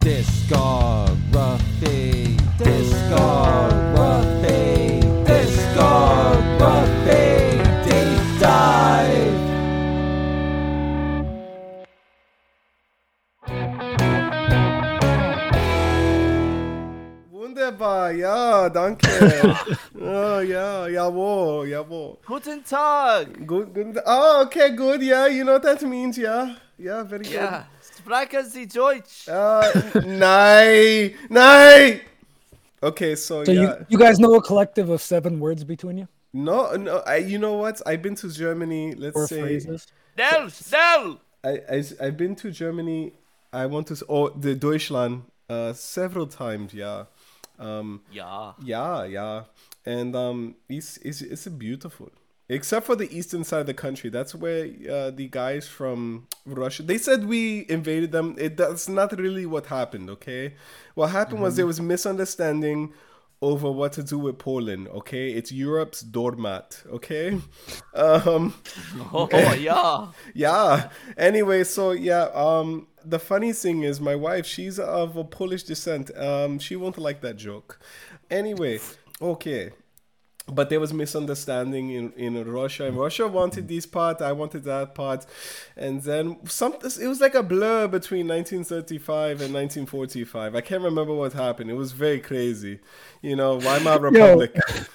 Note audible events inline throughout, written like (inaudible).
Discography, discography, discography, deep dive. Wunderbar, ja, danke. Oh, ja, jawohl, jawohl. Guten Tag! Good, good. Oh, okay, good. Yeah, you know what that means. Yeah, yeah, very good. Ja, sprechen Sie Deutsch? Uh, nein, nein. Okay, so, So yeah. you, you guys know a collective of seven words between you No, no. I, you know what? I've been to Germany. Let's or say phrases? Schnell, schnell! I, I I've been to Germany. I want to s- oh the Deutschland uh several times. Yeah, um Ja. yeah yeah, and um it's it's it's beautiful. Except for the eastern side of the country, that's where uh, the guys from Russia. They said we invaded them. It that's not really what happened. Okay, what happened was there was misunderstanding over what to do with Poland. Okay, it's Europe's doormat. Okay, (laughs) um. (laughs) Oh, ja. (laughs) yeah anyway so yeah um the funny thing is my wife she's of a polish descent um she won't like that joke anyway okay but there was misunderstanding in, in Russia. And Russia wanted this part, I wanted that part, and then something. It was like a blur between 1935 and 1945. I can't remember what happened. It was very crazy, you know. Weimar Republic. (laughs)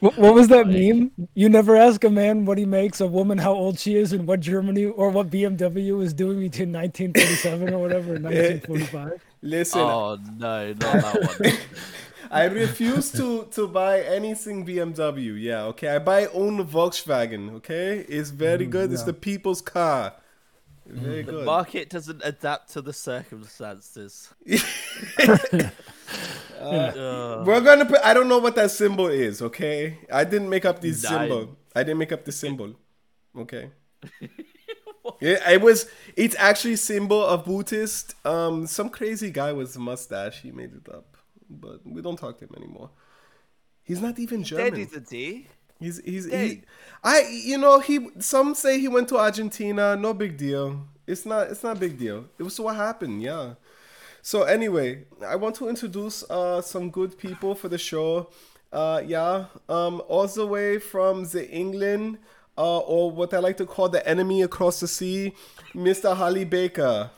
What, what was that meme? You never ask a man what he makes, a woman how old she is, and what Germany or what BMW was doing between 1937 or whatever 1945. (laughs) Listen, Oh, no, not that one. (laughs) I refuse to to buy anything BMW. Yeah, okay. I buy own Volkswagen. Okay, it's very good. It's the people's car. Very The good. market doesn't adapt to the circumstances. (laughs) (laughs) Uh, We're gonna put. I don't know what that symbol is. Okay, I didn't make up this Nine. symbol. I didn't make up the symbol. Okay. (laughs) yeah, it was. It's actually symbol of Buddhist. Um, some crazy guy with mustache. He made it up, but we don't talk to him anymore. He's not even German. Dead isn't he? He's he's he, I you know he some say he went to Argentina, no big deal. It's not it's not big deal. It was what happened, yeah. So anyway, I want to introduce uh some good people for the show. Uh yeah, um all the way from the England uh or what I like to call the enemy across the sea, Mr. Holly Baker.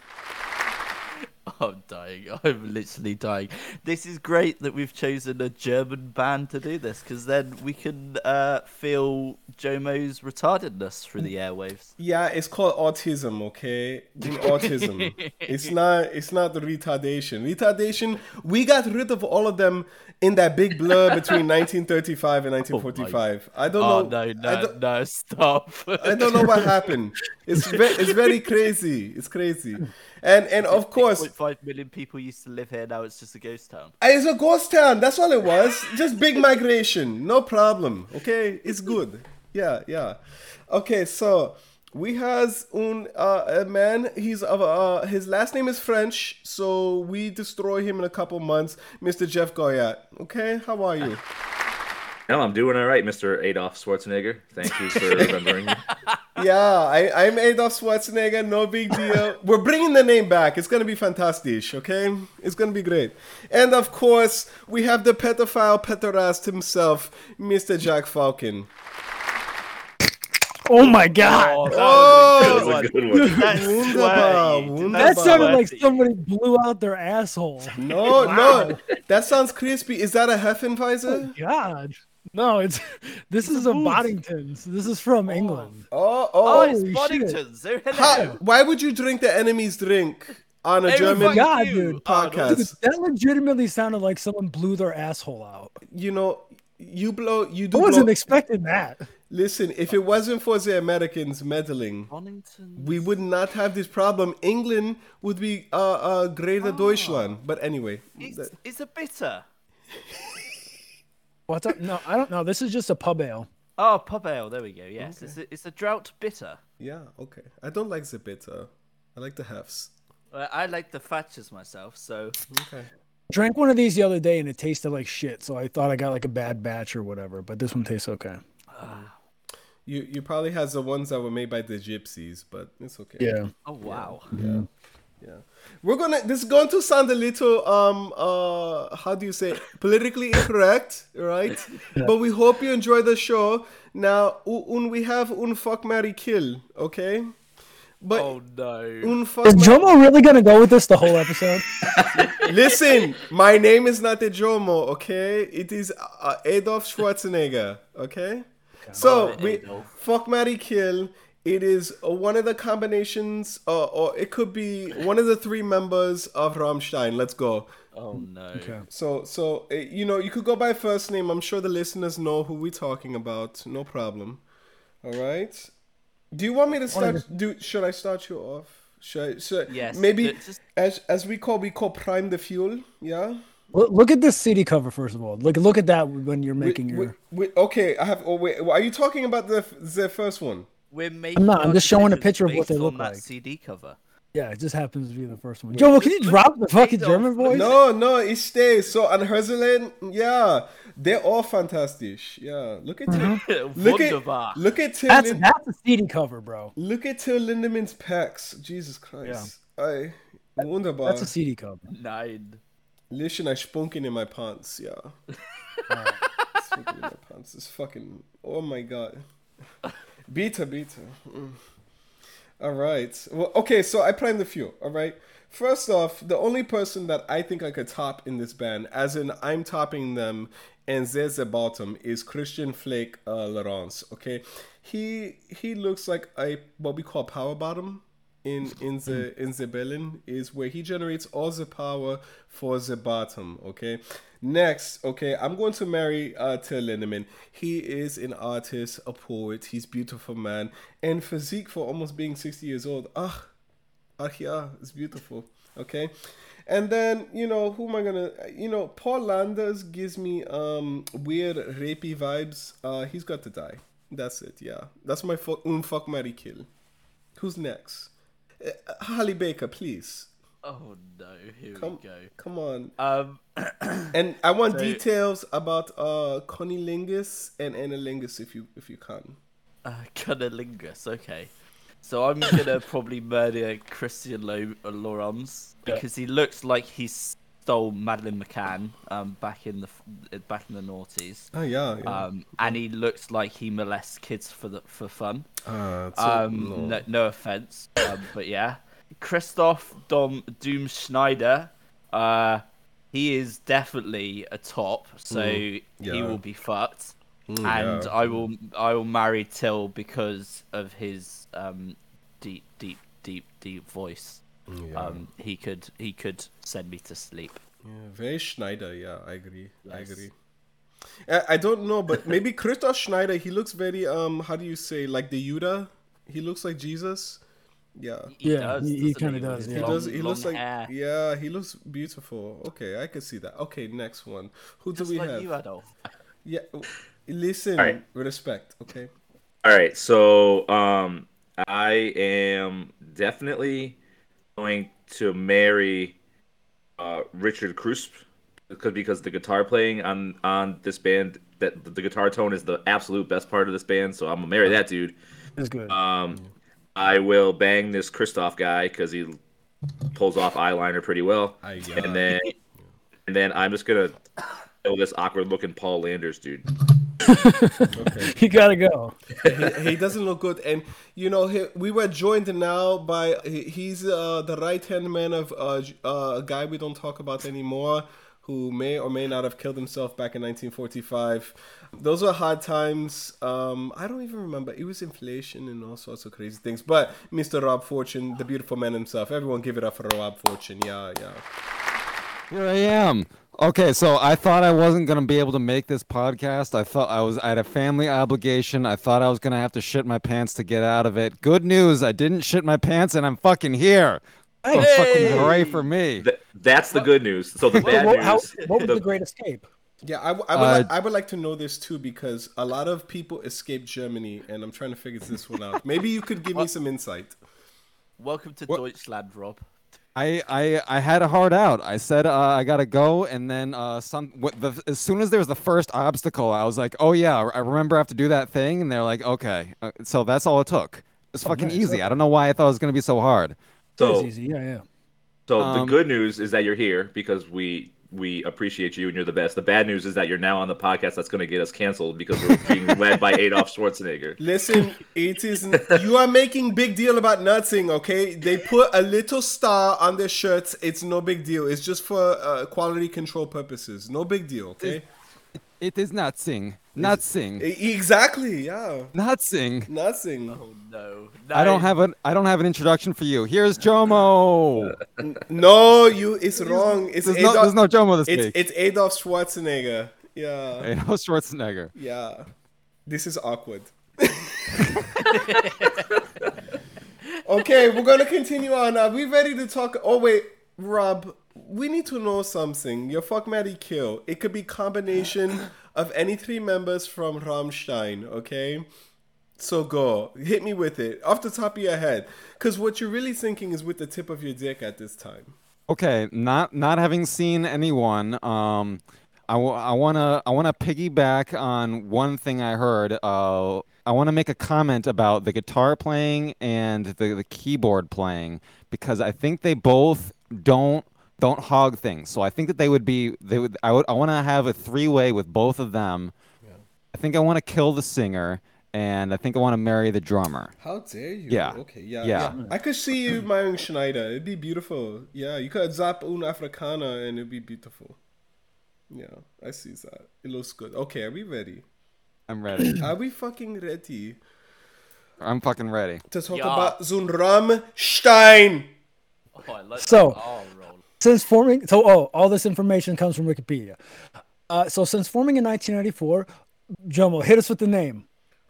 I'm dying. (laughs) I'm literally dying. This is great that we've chosen a German band to do this because then we can uh, feel Jomo's retardedness through the airwaves. Yeah, it's called autism, okay? In autism. (laughs) it's not it's not the retardation. Retardation, we got rid of all of them in that big blur (laughs) between 1935 and 1945. I don't Oh know. no, I no, don't, no! Stop! I don't know what happened. It's ve- it's (laughs) very crazy. It's crazy. And and of course, five million people used to live here. Now it's just a ghost town. Uh, it's a ghost town. That's all it was. Just big migration. No problem. Okay, it's good. Yeah, yeah. Okay, so we has un uh, a man. He's of uh, his last name is French, so we destroy him in a couple months. Mr. Jeff Goyat. Okay, how are you? (laughs) No, I'm doing all right, Mr. Adolf Schwarzenegger. Thank you for (laughs) remembering me. Yeah, I, I'm Adolf Schwarzenegger. No big deal. We're bringing the name back. It's gonna be fantastic. Okay, it's gonna be great. And of course, we have the pedophile pederast himself, Mr. Jack Falcon. Oh my god! Oh, that Oh, was That was a good one. That's Wunderbar, that sounded like somebody blew out their asshole. No, no, that sounds crispy. Is that a Heffenweiser? Oh, god. No, it's (laughs) this is a Boddington's. This is from oh. England. Oh, Oh, oh. it's Boddington's. How- why would you drink the enemy's drink on a Hey, German God, dude. Oh, podcast? Dude, that legitimately sounded like someone blew their asshole out. You know, you blow. You do. I wasn't Blow, expecting that. Listen, if it wasn't for the Americans meddling, Boddington's. we would not have this problem. England would be uh, uh, greater Deutschland. But anyway, It's, that- it's a bitter. What's up? No, I don't know. This is just a pub ale. Oh, pub ale. There we go. Yes, it's, a, it's a drought bitter. yeah, okay. I don't like the bitter. I like the halves. Uh, I like the Thatchers myself, so Okay. Drank one of these the other day and it tasted like shit, so I thought I got like a bad batch or whatever. But this one tastes okay. You you probably has the ones that were made by the gypsies, but it's okay. Yeah. oh wow. Yeah. Yeah. We're gonna. This is going to sound a little um uh how do you say politically incorrect, right? (laughs) But we hope you enjoy the show. Now, un we have un fuck Mary kill, okay? But Oh no. un fuck. Is ma- Jomo really gonna go with this the whole episode? (laughs) (laughs) Listen, my name is not the Jomo, okay? It is uh, Adolf Schwarzenegger, okay? So we Adolf. fuck Maddie kill. It is uh, one of the combinations, uh, or it could be one of the three members of Rammstein. Let's go. Oh no. So, so uh, you know, you could go by first name. I'm sure the listeners know who we're talking about. No problem. All right. Do you want me to start? Do should I start you off? Should I? Should, Yes, Maybe just- as as we call we call prime the fuel. Yeah. Look, look at this CD cover first of all. Look look at that when you're We- making your. we- we- okay, I have. Oh wait, are you talking about the the first one? We're making. not, I'm just showing a picture of what they based look on that like. CD cover. Yeah, it just happens to be the first one. Jomo, can you drop the fucking German voice? No, no, it stays. So on Herzeleid, yeah, they're all fantastic. Yeah, look at Tim. Uh-huh. Look at look at Tim. That's Lin- that's a CD cover, bro. look at Till Lindemann's pecs. Jesus Christ. I wunderbar. That's a CD cover. Nine. Listen, I spunken in my pants. Yeah. spunken in my pants. It's fucking. Oh my god. Beta, beta. Mm. All right. Well, okay. So I primed the few. All right. First off, the only person that I think I could top in this band, as in I'm topping them, and there's the bottom is Christian Flake uh, Lorenz. Okay, he he looks like a what we call power bottom in in the in the Berlin is where he generates all the power for the bottom. Okay. Next, okay, I'm going to marry uh, Till Lindemann. He is an artist, a poet. He's beautiful man, and physique for almost being 60 years old. Ah, ah, yeah, it's beautiful. Okay. And then, you know, who am I gonna you know, Paul Landers gives me um weird rapey vibes. Uh he's got to die. That's it, yeah. That's my fuck un fuck Mary kill. Who's next? Uh, Holly Baker, please. Oh no. Here Come, we go. come on. Um. (clears throat) And I want So- details about uh Connie Lingus and Anna Lingus if you if you can. Uh, Cunnilingus, okay. So I'm gonna (laughs) probably murder Christian Lo- Lorenz because he looks like he stole Madeleine McCann um, back in the back in the noughties, Oh yeah, yeah. um, and he looks like he molests kids for the for fun. uh, Um, no, no offense, um, but yeah, Christoph Dom Doom Schneider, uh, he is definitely a top, so he yeah. will be fucked, Mm, and yeah. I will I will marry Till because of his um, deep deep deep deep voice. Yeah. Um, he could he could send me to sleep. Yeah, very Schneider. Yeah, I agree. I agree. I, I don't know, but maybe Christoph Schneider. He looks very um. How do you say like the Yuda? He looks like Jesus. Yeah. He Yeah, he- he kinda does, yeah. He does. He looks long like hair. yeah. He looks beautiful. Okay, I can see that. Okay, next one. Who do we like have? you, Adolf. Yeah. Listen, All right. respect. Okay. All right, so um, I am definitely going to marry uh, Richard Kruspe because because the guitar playing on on this band that the guitar tone is the absolute best part of this band. So I'm gonna marry that dude. It's good. Um, I will bang this Christoph guy because he pulls off eyeliner pretty well, I yeah. and then and then I'm just gonna kill this awkward looking Paul Landers dude. Okay. (laughs) you gotta go. he, he doesn't look good and you know he, we were joined now by he, he's uh, the right hand man of uh, uh, a guy we don't talk about anymore who may or may not have killed himself back in 1945 those were hard times um, i don't even remember it was inflation and all sorts of crazy things but mr rob fortune the beautiful man himself everyone give it up for rob fortune yeah yeah Here I am. Okay, so I thought I wasn't gonna be able to make this podcast. I thought I was I had a family obligation. I thought I was gonna have to shit my pants to get out of it. Good news, I didn't shit my pants and I'm fucking here. Oh, fucking hooray for me. Th- that's the good news. So the bad what, news. how, what was the- the Great Escape? Yeah, I, w- I would Uh, like, I would like to know this too because a lot of people escaped Germany, and I'm trying to figure this one out. Maybe you could give me some insight. Welcome to What- Deutschland, Rob. I, I I had a hard out. I said uh, I gotta go, and then uh, some. What the, as soon as there was the first obstacle, I was like, "Oh yeah, I remember I have to do that thing." And they're like, "Okay." Uh, so that's all it took. It's fucking nice, easy. okay. I don't know why I thought it was gonna be so hard. That was so easy. Yeah, yeah. So the Um, good news is that you're here because we we appreciate you and you're the best. The bad news is that you're now on the podcast that's going to get us canceled because we're being (laughs) led by Adolf Schwarzenegger. Listen, it is. You are making big deal about nutsing, okay? They put a little star on their shirts. It's no big deal. It's just for uh, quality control purposes. No big deal, okay? It is not sing, not sing, E- Exactly. Yeah. not sing. Nutsing. Oh no. I don't have an I don't have an introduction for you. Here's Jomo. No, you. It's wrong. It's There's no, there's no Jomo this it's week. it's Adolf Schwarzenegger. Yeah. Adolf Schwarzenegger. Yeah. This is awkward. (laughs) okay, we're gonna continue on. Are we ready to talk? Oh wait, Rob, we need to know something. Your fuck Maddie kill. It could be combination of any three members from Rammstein. Okay. So go hit me with it off the top of your head, because what you're really thinking is with the tip of your dick at this time. Okay, not not having seen anyone, um, I, w- I wanna I wanna piggyback on one thing I heard. Uh, I want to make a comment about the guitar playing and the, the keyboard playing because I think they both don't don't hog things. So I think that they would be they would I would I want to have a three way with both of them. Yeah. I think I want to kill the singer and I think I want to marry the drummer. How dare you? Yeah. Okay. Yeah. Yeah. I could see you marrying Schneider. It'd be beautiful. Yeah. You could zap un Africana and it'd be beautiful. Yeah. I see that. It looks good. Okay. Are we ready? I'm ready. (clears throat) Are we fucking ready I'm fucking ready. to talk Yeah. about Zunram Stein. Oh, I like So- that. Oh, roll. Since forming, so oh, all this information comes from Wikipedia. Uh, so since forming in 1994, Jomo, hit us with the name.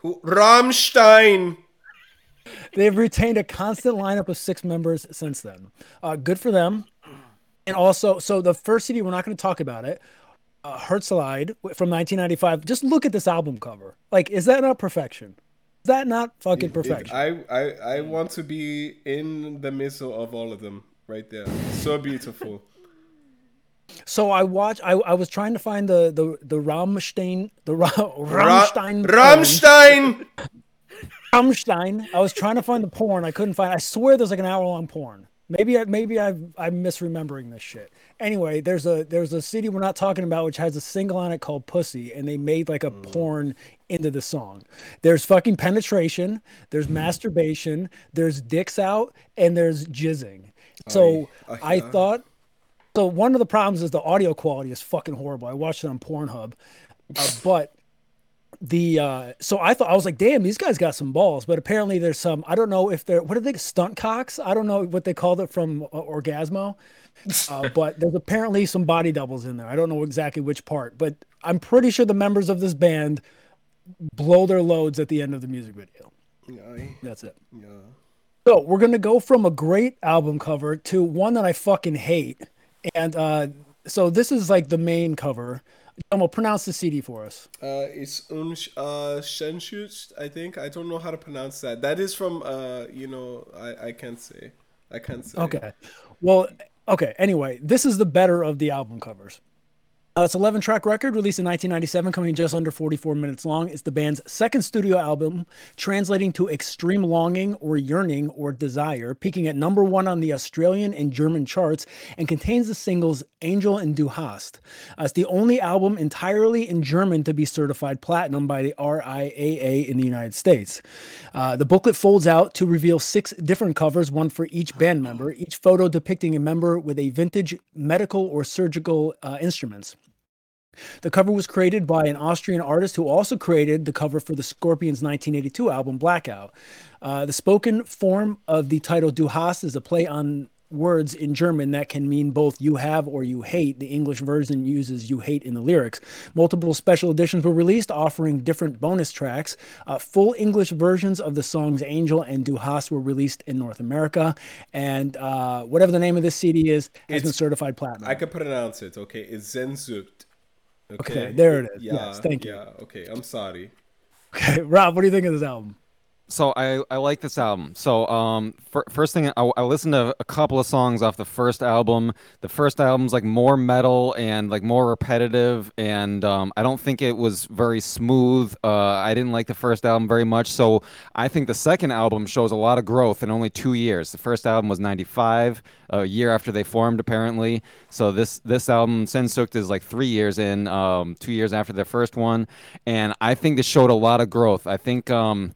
Rammstein. They've retained a constant lineup of six members since then. Uh, good for them. And also, so the first CD, we're not going to talk about it. Uh, Herzeleid from 1995. Just look at this album cover. Like, is that not perfection? Is that not fucking perfection? I, I, I want to be in the middle of all of them right there. So beautiful. (laughs) So I watched. I, I was trying to find the the the Rammstein the Ra, Ra- Rammstein Rammstein. (laughs) Rammstein. I was trying to find the porn. I couldn't find. I swear there's like an hour long porn. Maybe I maybe I I'm misremembering this shit. Anyway, there's a there's a CD we're not talking about which has a single on it called Pussy, and they made like a mm. porn into the song. There's fucking penetration. There's mm. masturbation. There's dicks out, and there's jizzing. So Ay, I ay, thought. So one of the problems is the audio quality is fucking horrible. I watched it on Pornhub, uh, (laughs) but the uh so I thought I was like, damn, these guys got some balls. But apparently there's some I don't know if they're what are they stunt cocks? I don't know what they called it from uh, Orgasmo. Uh, (laughs) but there's apparently some body doubles in there. I don't know exactly which part, but I'm pretty sure the members of this band blow their loads at the end of the music video. Ay, That's it. yeah. So we're gonna go from a great album cover to one that I fucking hate. And uh so this is like the main cover. I'm gonna pronounce the CD for us. Uh, it's Unsch uh, Schenschutz, I think. I don't know how to pronounce that. That is from, uh, you know, I, I can't say. I can't say. Okay. Well, okay. Anyway, this is the better of the album covers. Uh, it's 11 track record released in 1997, coming in just under 44 minutes long. It's the band's second studio album, translating to extreme longing or yearning or desire, peaking at number one on the Australian and German charts, and contains the singles Angel and Du Hast. Uh, it's the only album entirely in German to be certified platinum by the RIAA in the United States. Uh, the booklet folds out to reveal six different covers, one for each band member, each photo depicting a member with a vintage medical or surgical uh, instruments. The cover was created by an Austrian artist who also created the cover for the Scorpions' 1982 album Blackout. Uh, the spoken form of the title Du hast is a play on words in German that can mean both you have or you hate. The English version uses you hate in the lyrics. Multiple special editions were released offering different bonus tracks. Uh, full English versions of the songs Angel and Du hast were released in North America. And uh, whatever the name of this CD is, has been certified platinum. I can pronounce it, okay? It's Sehnsucht. Okay, there it is. Yeah, Yes, thank you. Yeah, okay. I'm sorry. Okay, (laughs) Rob, what do you think of this album? So I, I like this album. So um, fir- first thing I, I listened to a couple of songs off the first album. The first album's like more metal and like more repetitive, and um, I don't think it was very smooth. Uh, I didn't like the first album very much. So I think the second album shows a lot of growth in only two years. The first album was '95, a year after they formed, apparently. So this this album Sehnsucht is like three years in, um, two years after their first one, and I think this showed a lot of growth. I think. Um,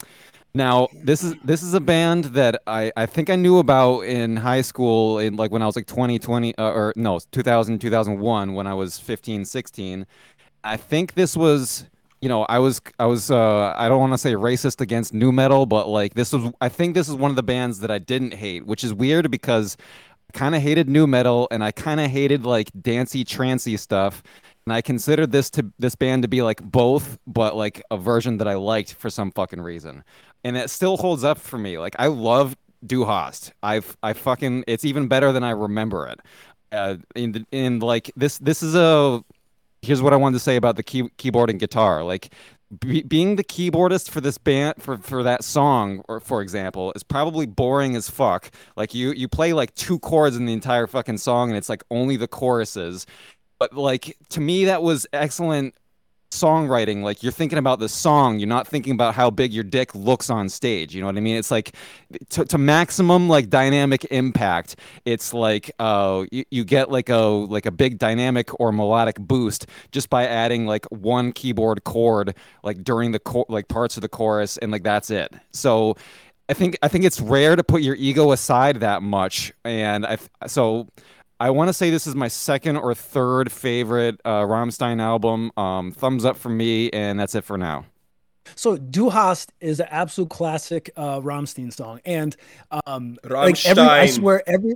now, this is this is a band that I, I think I knew about in high school in like when I was like 20, 20 uh, or no, 2000, 2001 when I was 15, 16. I think this was, you know, I was I was uh I don't want to say racist against nu metal, but like this was I think this is one of the bands that I didn't hate, which is weird because I kind of hated nu metal and I kind of hated like dancey trancy stuff. And I considered this to this band to be like both, but like a version that I liked for some fucking reason and it still holds up for me. Like I love Du Hast. I've I fucking it's even better than I remember it. Uh, in in like this this is a here's what I wanted to say about the key, keyboard and guitar. Like be, being the keyboardist for this band for for that song or for example is probably boring as fuck. Like you you play like two chords in the entire fucking song and it's like only the choruses. But like to me that was excellent songwriting like you're thinking about the song you're not thinking about how big your dick looks on stage you know what i mean? It's like to, to maximum like dynamic impact it's like uh you, you get like a like a big dynamic or melodic boost just by adding like one keyboard chord like during the co- like parts of the chorus and like that's it. So i think i think it's rare to put your ego aside that much and i so I want to say this is my second or third favorite uh, Rammstein album. Um, thumbs up for me, and that's it for now. So Du Hast is an absolute classic uh, Rammstein song, and um, like every, I swear every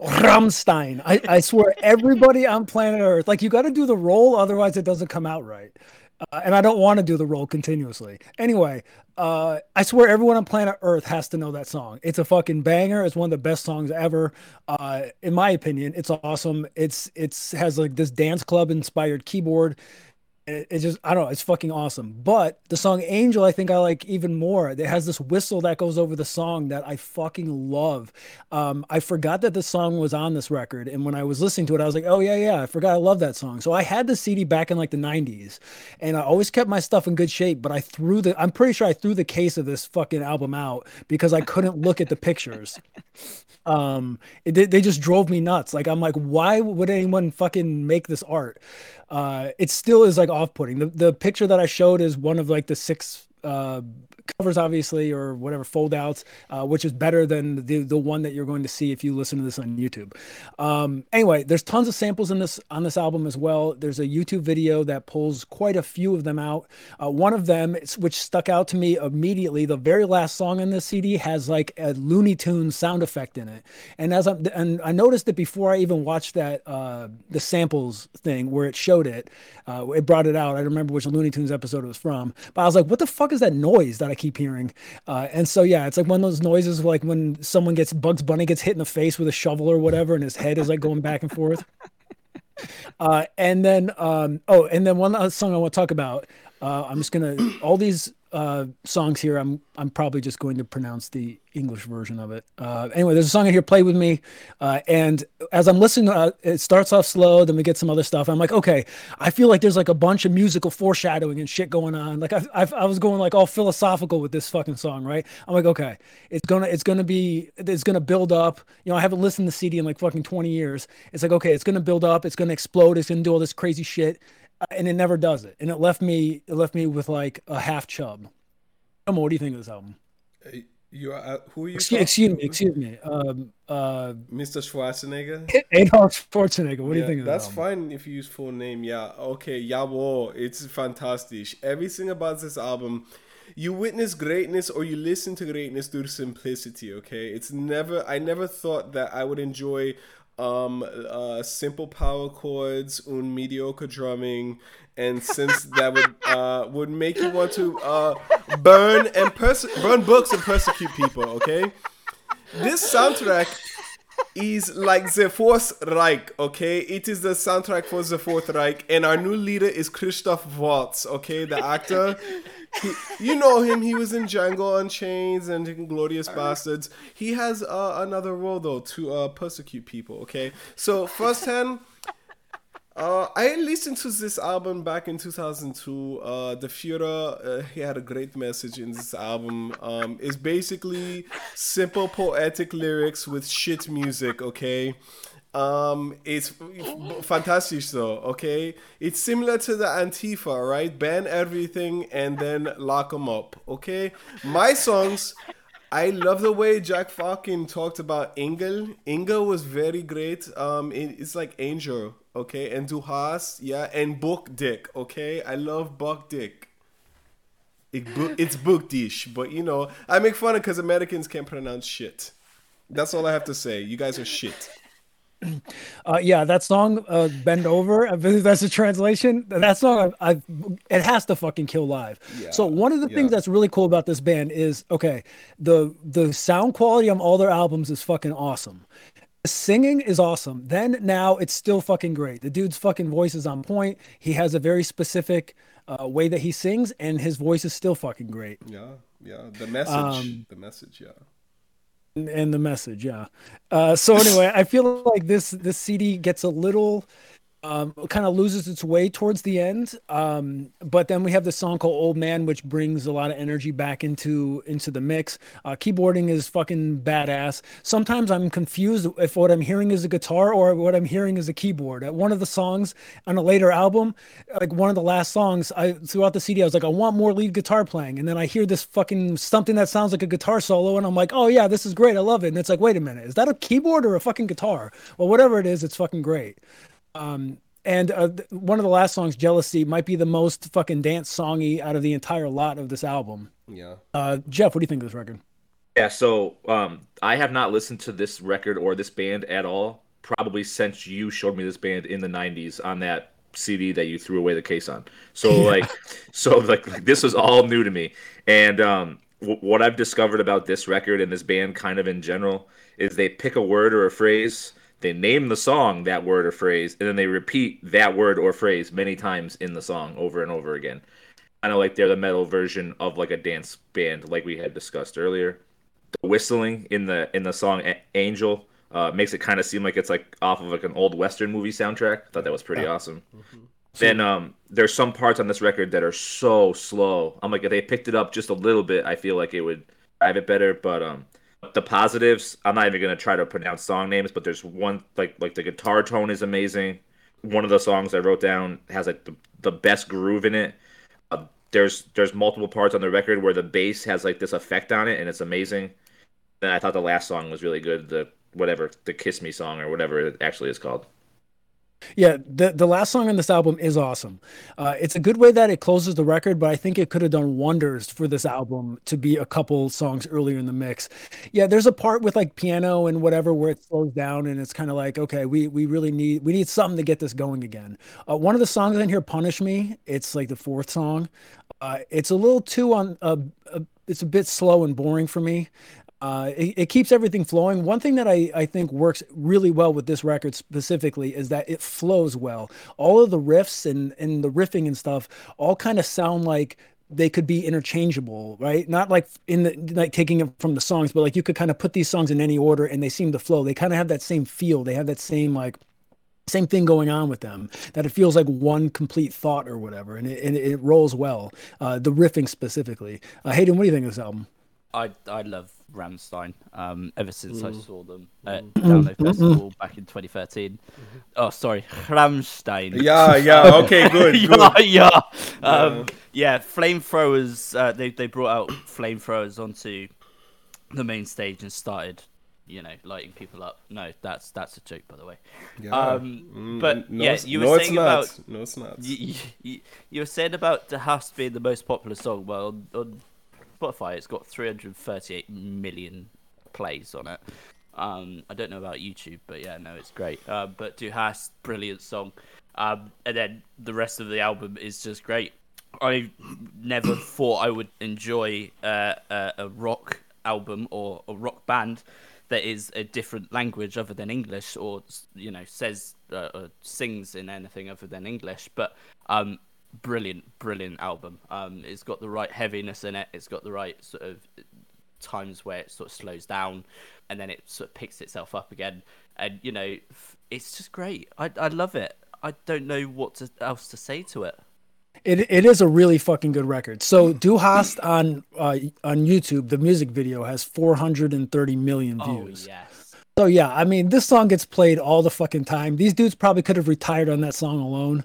Rammstein, I, I swear everybody on planet Earth, like you got to do the role, otherwise it doesn't come out right. Uh, and I don't want to do the role continuously. Anyway, uh, I swear everyone on planet Earth has to know that song. It's a fucking banger. It's one of the best songs ever, uh, in my opinion. It's awesome. It's it's has like this dance club inspired keyboard it, just I don't know, it's fucking awesome. But the song Angel, I think I like even more. It has this whistle that goes over the song that I fucking love. Um, I forgot that the song was on this record, and when I was listening to it, I was like, oh yeah, yeah, I forgot I love that song. So I had the CD back in like the '90s, and I always kept my stuff in good shape. But I threw the, I'm pretty sure I threw the case of this fucking album out because I couldn't look at the pictures. (laughs) Um, it, they just drove me nuts. Like I'm like, why would anyone fucking make this art? Uh, it still is like off-putting. The the picture that I showed is one of like the six uh, covers obviously or whatever foldouts uh, which is better than the the one that you're going to see if you listen to this on youtube. Um, anyway there's tons of samples in this on this album as well. There's a youtube video that pulls quite a few of them out. Uh, one of them which stuck out to me immediately the very last song on this cd has like a looney tunes sound effect in it. And as i'm and i noticed it before i even watched that uh, the samples thing where it showed it uh, it brought it out. I don't remember which looney tunes episode it was from. But i was like what the fuck is that noise that i keep hearing. Uh, and so yeah, it's like one of those noises like when someone gets Bugs Bunny gets hit in the face with a shovel or whatever, and his head is like going back and forth. (laughs) Uh, and then um, oh, and then one other song I want to talk about. Uh, I'm just gonna all these uh, songs here. I'm I'm probably just going to pronounce the English version of it. Uh, anyway, there's a song in here, "Play with Me," uh, and as I'm listening, uh, it starts off slow, then we get some other stuff. I'm like, okay, I feel like there's like a bunch of musical foreshadowing and shit going on. Like I, I, I was going like all philosophical with this fucking song, right? I'm like, okay, it's gonna it's gonna be it's gonna build up. You know, I haven't listened to CD in like fucking 20 years. It's like, okay, it's gonna build up, it's gonna explode, it's gonna do all this crazy shit and it never does it. And it left me it left me with like a half chub. Emma, what do you think of this album? You are uh, who are you? Excuse, excuse me, excuse me. Um, uh, Mr. Schwarzenegger. (laughs) Adolf Schwarzenegger. What yeah, do you think? of That's fine if you use full name. Yeah. Okay. Jawohl. It's fantastic. Everything about this album. You witness greatness or you listen to greatness through simplicity. Okay. It's never. I never thought that I would enjoy um, uh, simple power chords and mediocre drumming, and since that would (laughs) uh, would make you want to uh, burn and perse- burn books and persecute people. Okay, this soundtrack is like the Fourth Reich, okay? It is the soundtrack for the Fourth Reich, and our new leader is Christoph Waltz, okay? The actor. He, you know him. He was in Django Unchained and Glorious Bastards. He has uh, another role though to uh, persecute people. Okay, so firsthand, uh, I listened to this album back in 2002. Uh, the Führer, uh, he had a great message in this album. Um, it's basically simple poetic lyrics with shit music. Okay. Um, it's fantastic though, okay? It's similar to the Antifa, right? Ban everything and then lock them up, okay? My songs, I love the way Jack fucking talked about Engel. Engel was very great. Um, it, it's like Angel, okay? And Du hast, yeah, and Book Dick, okay? I love Buck Dick. It, it's book dish, but you know, I make fun of because Americans can't pronounce shit. That's all I have to say. You guys are shit. Uh, yeah, that song, uh, "Bend Over," I believe that's the translation. That song, I, I it has to fucking kill live. Yeah, so one of the yeah. things that's really cool about this band is okay, the the sound quality on all their albums is fucking awesome. Singing is awesome. Then now it's still fucking great. The dude's fucking voice is on point. He has a very specific uh, way that he sings, and his voice is still fucking great. Yeah, yeah. The message, um, the message, yeah and the message yeah uh, so anyway i feel like this this cd gets a little um, kind of loses its way towards the end. Um, but then we have the song called "Old Man," which brings a lot of energy back into into the mix. Uh, keyboarding is fucking badass. Sometimes I'm confused if what I'm hearing is a guitar or what I'm hearing is a keyboard. At one of the songs on a later album, like one of the last songs, I throughout the CD, I was like, I want more lead guitar playing, and then I hear this fucking something that sounds like a guitar solo, and I'm like, oh yeah, this is great, I love it. And it's like, wait a minute, is that a keyboard or a fucking guitar? Well, whatever it is, it's fucking great. Um, and uh, one of the last songs, "Jealousy," might be the most fucking dance songy out of the entire lot of this album. Yeah. Uh, Jeff, what do you think of this record? Yeah, so um, I have not listened to this record or this band at all, probably since you showed me this band in the '90s on that CD that you threw away the case on. So yeah. (laughs) like, so like, like, this was all new to me, and um, w- what I've discovered about this record and this band, kind of in general, is they pick a word or a phrase they name the song that word or phrase, and then they repeat that word or phrase many times in the song over and over again. Kind of like they're the metal version of like a dance band, like we had discussed earlier. The whistling in the in the song Angel uh, makes it kind of seem like it's like off of like an old western movie soundtrack. I thought that was pretty yeah. awesome. Mm-hmm. Then um, there's some parts on this record that are so slow. I'm like, if they picked it up just a little bit, I feel like it would drive it better. But um, the positives, I'm not even gonna try to pronounce song names, but there's one like like the guitar tone is amazing. One of the songs I wrote down has like the, the best groove in it. Uh, there's there's multiple parts on the record where the bass has like this effect on it, and it's amazing. And I thought the last song was really good. The whatever the "Kiss Me" song or whatever it actually is called. Yeah, the the last song on this album is awesome. Uh, it's a good way that it closes the record, but I think it could have done wonders for this album to be a couple songs earlier in the mix. Yeah, there's a part with like piano and whatever where it slows down, and it's kind of like, okay, we we really need we need something to get this going again. Uh, one of the songs in here, "Punish Me," it's like the fourth song. Uh, it's a little too on. Uh, uh, it's a bit slow and boring for me. Uh, it, it, keeps everything flowing. One thing that I, I think works really well with this record specifically is that it flows well. All of the riffs and, and the riffing and stuff all kind of sound like they could be interchangeable, right? Not like in the like taking it from the songs, but like you could kind of put these songs in any order and they seem to flow. They kind of have that same feel. They have that same like same thing going on with them that it feels like one complete thought or whatever and it, and it rolls well uh, the riffing specifically uh, hayden what do you think of this album i i love Rammstein um, ever since mm. I saw them at mm. Download (laughs) Festival back in 2013. Mm-hmm. Oh, sorry, Rammstein. Yeah, yeah, (laughs) okay, good. (laughs) yeah, good. yeah. Um, yeah, flamethrowers. Uh, they they brought out flamethrowers onto the main stage and started, you know, lighting people up. No, that's that's a joke, by the way. Yeah. Um, mm, but no, yeah, you were no, saying about no, it's not. You, you, you, were saying about Du Hast being the most popular song. Well, on, on Spotify, it's got 338 million plays on it. Um, I don't know about YouTube, but yeah, no, it's great. Uh, but Du hast, brilliant song. Um, and then the rest of the album is just great. I never (coughs) thought I would enjoy uh, a, a, rock album or a rock band that is a different language other than English, or you know says uh, or sings in anything other than English. But um, brilliant, brilliant album. Um, it's got the right heaviness in it. It's got the right sort of times where it sort of slows down, and then it sort of picks itself up again. And you know, it's just great. I I love it. I don't know what to, else to say to it. It it is a really fucking good record. So (laughs) Du Hast on uh, on YouTube, the music video has 430 million views. Oh yes. So yeah, I mean, this song gets played all the fucking time. These dudes probably could have retired on that song alone.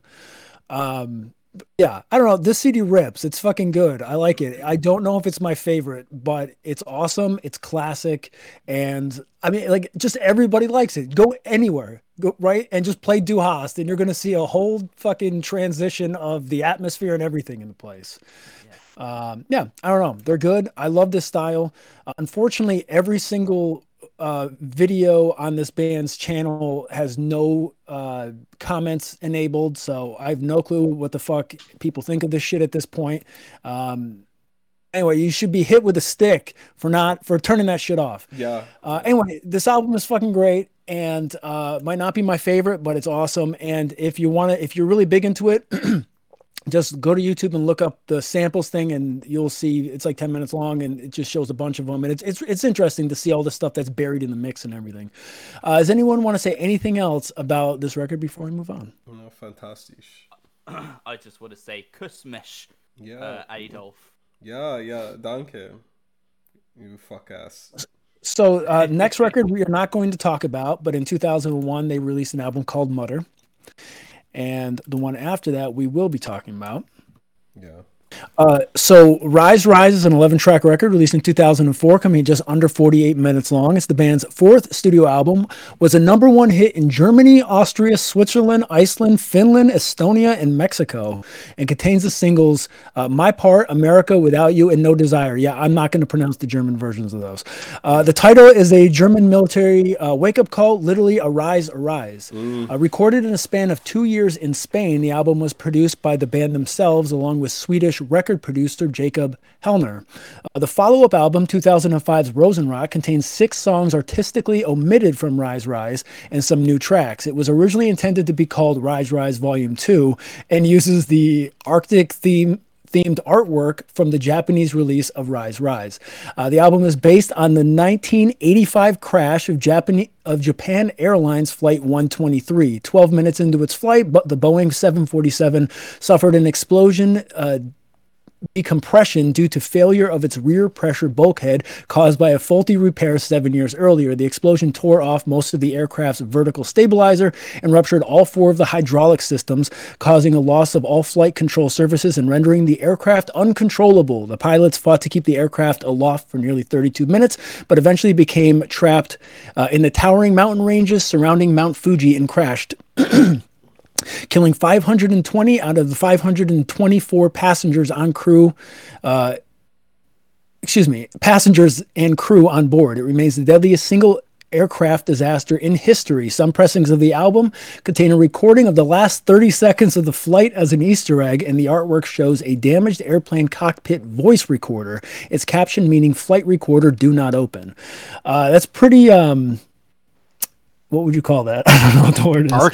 Um, yeah, I don't know. This CD rips. It's fucking good. I like it. I don't know if it's my favorite, but it's awesome. It's classic, and I mean, like, just everybody likes it. Go anywhere, go right, and just play Du Hast, and you're gonna see a whole fucking transition of the atmosphere and everything in the place. Um, yeah, I don't know. They're good. I love this style. Uh, unfortunately, every single uh, video on this band's channel has no uh, comments enabled, so I have no clue what the fuck people think of this shit at this point. Um, anyway, you should be hit with a stick for not for turning that shit off. Yeah. Uh, anyway, this album is fucking great and uh, might not be my favorite, but it's awesome. And if you want to, if you're really big into it. (clears throat) just go to YouTube and look up the samples thing, and you'll see it's like ten minutes long, and it just shows a bunch of them, and it's it's it's interesting to see all the stuff that's buried in the mix and everything. Uh, does anyone want to say anything else about this record before we move on? No, fantastic. (clears throat) I just want to say Kusmesh, Yeah. uh, Adolf. yeah, yeah, danke. You fuck ass. So uh, next record we are not going to talk about, but in 2001 they released an album called Mutter, and the one after that we will be talking about. Yeah. Uh, so Rise Rise is an 11 track record released in 2004, coming in just under 48 minutes long. It's the band's fourth studio album, was a number one hit in Germany, Austria, Switzerland, Iceland, Finland, Estonia, and Mexico, and contains the singles uh, My Part, America Without You, and No Desire. Yeah, I'm not going to pronounce the German versions of those. Uh, the title is a German military uh, wake up call, literally Arise, Arise. Uh, recorded in a span of two years in Spain, the album was produced by the band themselves along with Swedish record producer Jacob Hellner. Uh, the follow up album, 2005's Rosenrot, contains six songs artistically omitted from Rise Rise and some new tracks. It was originally intended to be called Rise Rise Volume 2 and uses the Arctic theme themed artwork from the Japanese release of Rise Rise. Uh, the album is based on the 1985 crash of Japan, of Japan Airlines Flight 123. 12 minutes into its flight, but the Boeing 747 suffered an explosion. Uh, decompression due to failure of its rear pressure bulkhead caused by a faulty repair seven years earlier. The explosion tore off most of the aircraft's vertical stabilizer and ruptured all four of the hydraulic systems, causing a loss of all flight control surfaces and rendering the aircraft uncontrollable. The pilots fought to keep the aircraft aloft for nearly 32 minutes, but eventually became trapped uh, in the towering mountain ranges surrounding Mount Fuji and crashed (clears throat) killing 520 out of the 524 passengers on crew. Uh, excuse me, passengers and crew on board. It remains the deadliest single aircraft disaster in history. Some pressings of the album contain a recording of the last 30 seconds of the flight as an Easter egg, and the artwork shows a damaged airplane cockpit voice recorder. Its caption meaning "Flight recorder, do not open." Uh, that's pretty. Um, what would you call that? (laughs) I don't know what the word is. Dark.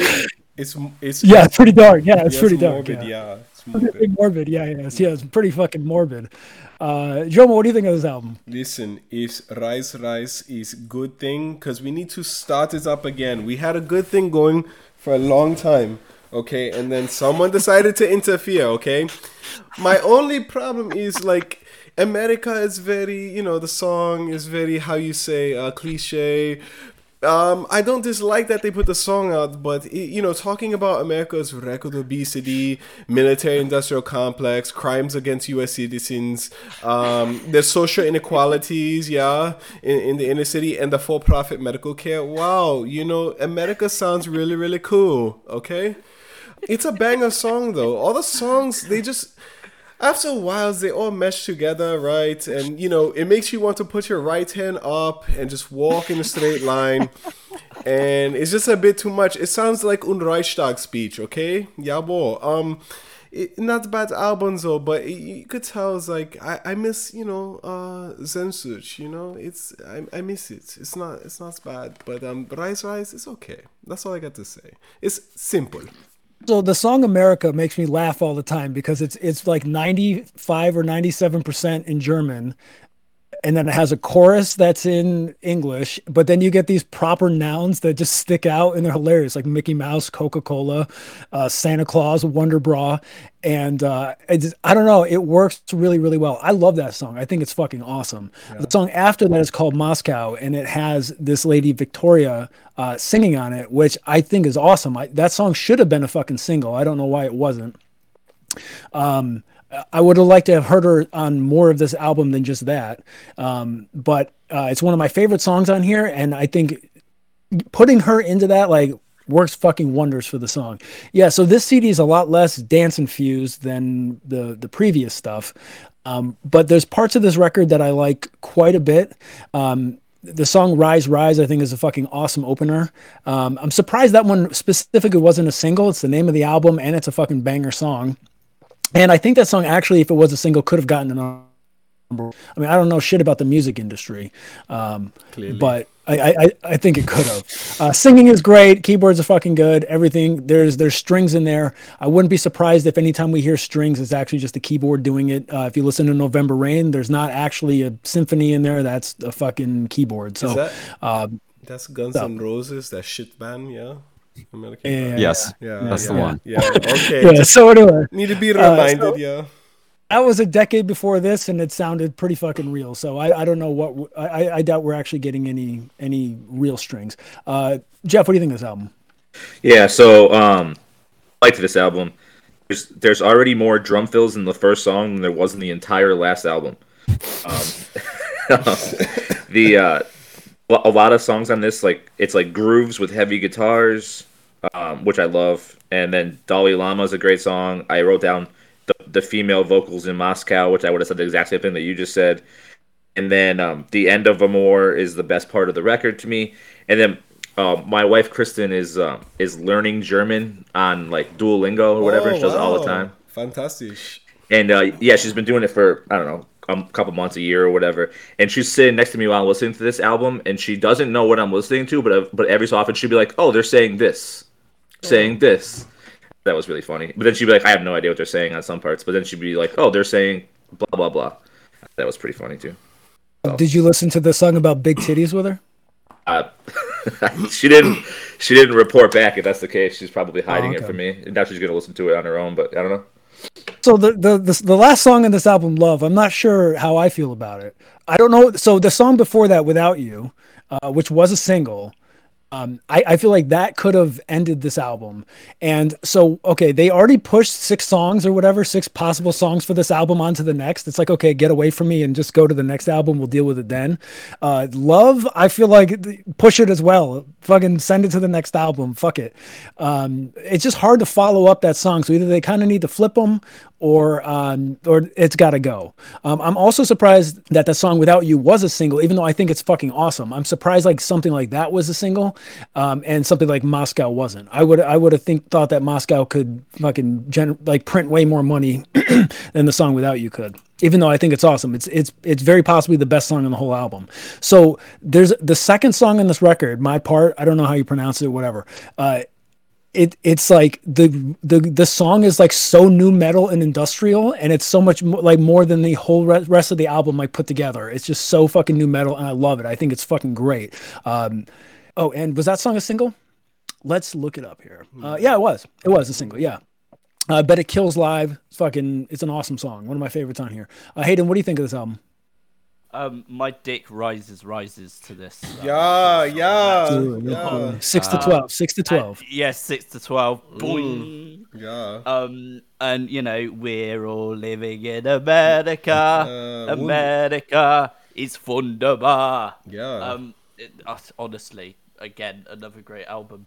It's it's Yeah, it's pretty dark. Yeah, it's yeah, pretty dark. morbid, yeah. yeah. It's morbid. Morbid. Yeah, yeah, it's, yeah, it's pretty fucking morbid. Uh, Jomo, what do you think of this album? Listen, if Rise Rise is good thing, because we need to start this up again. We had a good thing going for a long time, okay, and then someone decided to interfere, okay. My only problem is like America is very, you know, the song is very how you say uh, cliche. Um, I don't dislike that they put the song out, but i- you know, talking about America's record obesity, military-industrial complex, crimes against U.S. citizens, um, the social inequalities, yeah, in, in the inner city, and the for-profit medical care. Wow, you know, America sounds really, really cool. Okay, it's a banger song though. All the songs they just after a while they all mesh together right and you know it makes you want to put your right hand up and just walk in a straight line and it's just a bit too much. It sounds like un Reichstag speech, okay? Jawohl. Um, it, not bad album though, but it, you could tell it's like I, I miss you know uh Zensuch, you know it's I, I miss it. It's not it's not bad, but um Rise Rise is okay. That's all I got to say. It's simple. So the song America makes me laugh all the time because it's it's like 95 or 97% in German and then it has a chorus that's in English, but then you get these proper nouns that just stick out and they're hilarious, like Mickey Mouse, Coca Cola, uh, Santa Claus, Wonder Bra, and uh, just, I don't know, it works really, really well. I love that song. I think it's fucking awesome. Yeah. The song after that is called Moscow, and it has this lady Victoria uh, singing on it, which I think is awesome. I, that song should have been a fucking single. I don't know why it wasn't. Um, I would have liked to have heard her on more of this album than just that. Um, but uh, it's one of my favorite songs on here, and I think putting her into that like works fucking wonders for the song. Yeah, so this CD is a lot less dance infused than the the previous stuff. Um, but there's parts of this record that I like quite a bit. Um, the song Rise Rise, I think, is a fucking awesome opener. Um, I'm surprised that one specifically wasn't a single. It's the name of the album and it's a fucking banger song. And I think that song actually, if it was a single, could have gotten a number. I mean, I don't know shit about the music industry, um, but I, I, I think it could have. Uh, singing is great. Keyboards are fucking good. Everything there's there's strings in there. I wouldn't be surprised if anytime we hear strings, it's actually just the keyboard doing it. Uh, if you listen to November Rain, there's not actually a symphony in there. That's a fucking keyboard. So that, um, that's Guns so. N' Roses, that shit band, yeah. American yeah, yes, yeah, that's yeah, the one. Yeah, okay. (laughs) yeah. So anyway, need to be reminded. Uh, so, yeah. That was a decade before this, and it sounded pretty fucking real. So I, I don't know what I, I doubt we're actually getting any any real strings. Uh, Jeff, what do you think of this album? Yeah, so um, I liked this album. There's there's already more drum fills in the first song than there was in the entire last album. Um, (laughs) the uh, a lot of songs on this like it's like grooves with heavy guitars um, which I love. And then Dalai Lama is a great song. I wrote down the, the female vocals in Moscow, which I would have said the exact same thing that you just said. And then um, the end of Amor is the best part of the record to me. And then uh, my wife Kristen is uh, is learning German on like Duolingo or whatever. Oh, she does wow. it all the time. Fantastic. And uh, yeah, she's been doing it for I don't know a couple months, a year, or whatever. And she's sitting next to me while I'm listening to this album, and she doesn't know what I'm listening to, but but every so often she'd be like, "Oh, they're saying this," saying this. That was really funny. But then she'd be like, I have no idea what they're saying on some parts. But then she'd be like, oh, they're saying blah, blah, blah. That was pretty funny too. So. Did you listen to the song about big titties with her? Uh, (laughs) she didn't. She didn't report back. If that's the case, she's probably hiding oh, okay. it from me. And now she's gonna listen to it on her own. But I don't know. So the, the the the last song in this album, "Love," I'm not sure how I feel about it. I don't know. So the song before that, "Without You," uh, which was a single, um, I, I feel like that could have ended this album. And so, okay, they already pushed six songs or whatever, six possible songs for this album onto the next. It's like, okay, get away from me and just go to the next album. We'll deal with it then. Uh, Love, I feel like push it as well. Fucking send it to the next album. Fuck it. Um, it's just hard to follow up that song. So either they kind of need to flip them or um, or it's got to go. Um, I'm also surprised that the song "Without You" was a single, even though I think it's fucking awesome. I'm surprised like something like that was a single, um, and something like Moscow wasn't. I would I would have think thought that Moscow could fucking gen- like print way more money (clears throat) than the song "Without You" could. Even though I think it's awesome, it's it's it's very possibly the best song on the whole album. So there's the second song on this record, "My Part." I don't know how you pronounce it, whatever. Uh, it it's like the the the song is like so new metal and industrial and it's so much mo- like more than the whole re- rest of the album like put together it's just so fucking nu metal and i love it i think it's fucking great um oh and was that song a single let's look it up here uh yeah it was it was a single yeah uh, bet it kills live it's fucking it's an awesome song one of my favorites on here uh hayden what do you think of this album um, my dick rises, rises to this. Uh, yeah, yeah, yeah. Six to twelve. Six to twelve. yes, yeah, six to twelve. Mm, yeah. Um, and you know we're all living in America. Uh, America is wunderbar. Yeah. Um, it, uh, honestly, again, another great album.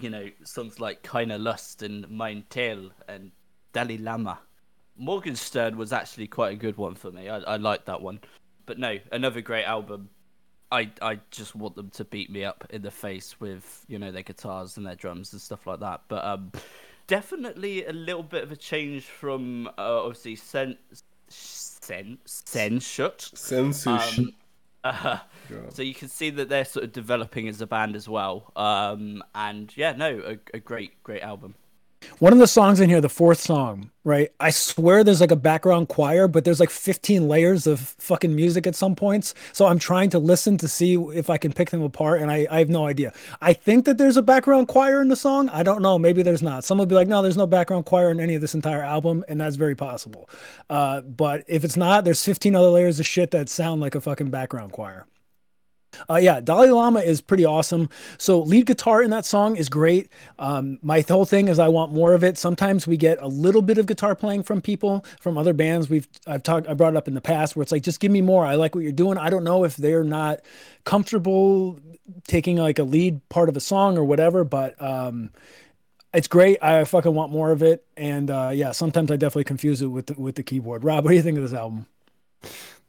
You know, songs like Keine Lust and Mein Teil and Dalai Lama. Morgenstern was actually quite a good one for me. I, I liked that one but no, another great album. I I just want them to beat me up in the face with you know their guitars and their drums and stuff like that. But um, definitely a little bit of a change from uh, obviously Sen Sen Sehnsucht. Um, uh, (laughs) so you can see that they're sort of developing as a band as well. Um, and yeah, no, a, a great great album. One of the songs in here, the fourth song, right? I swear there's like a background choir, but there's like 15 layers of fucking music at some points. So I'm trying to listen to see if I can pick them apart, and I, I have no idea. I think that there's a background choir in the song. I don't know. Maybe there's not. Some will be like, no, there's no background choir in any of this entire album, and that's very possible. Uh, but if it's not, there's 15 other layers of shit that sound like a fucking background choir. Uh, yeah, Dalai Lama is pretty awesome. So lead guitar in that song is great. Um, my whole thing is I want more of it. Sometimes we get a little bit of guitar playing from people from other bands. We've I've talked I brought it up in the past where it's like just give me more. I like what you're doing. I don't know if they're not comfortable taking like a lead part of a song or whatever, but um, it's great. I fucking want more of it. And uh, yeah, sometimes I definitely confuse it with the, with the keyboard. Rob, what do you think of this album?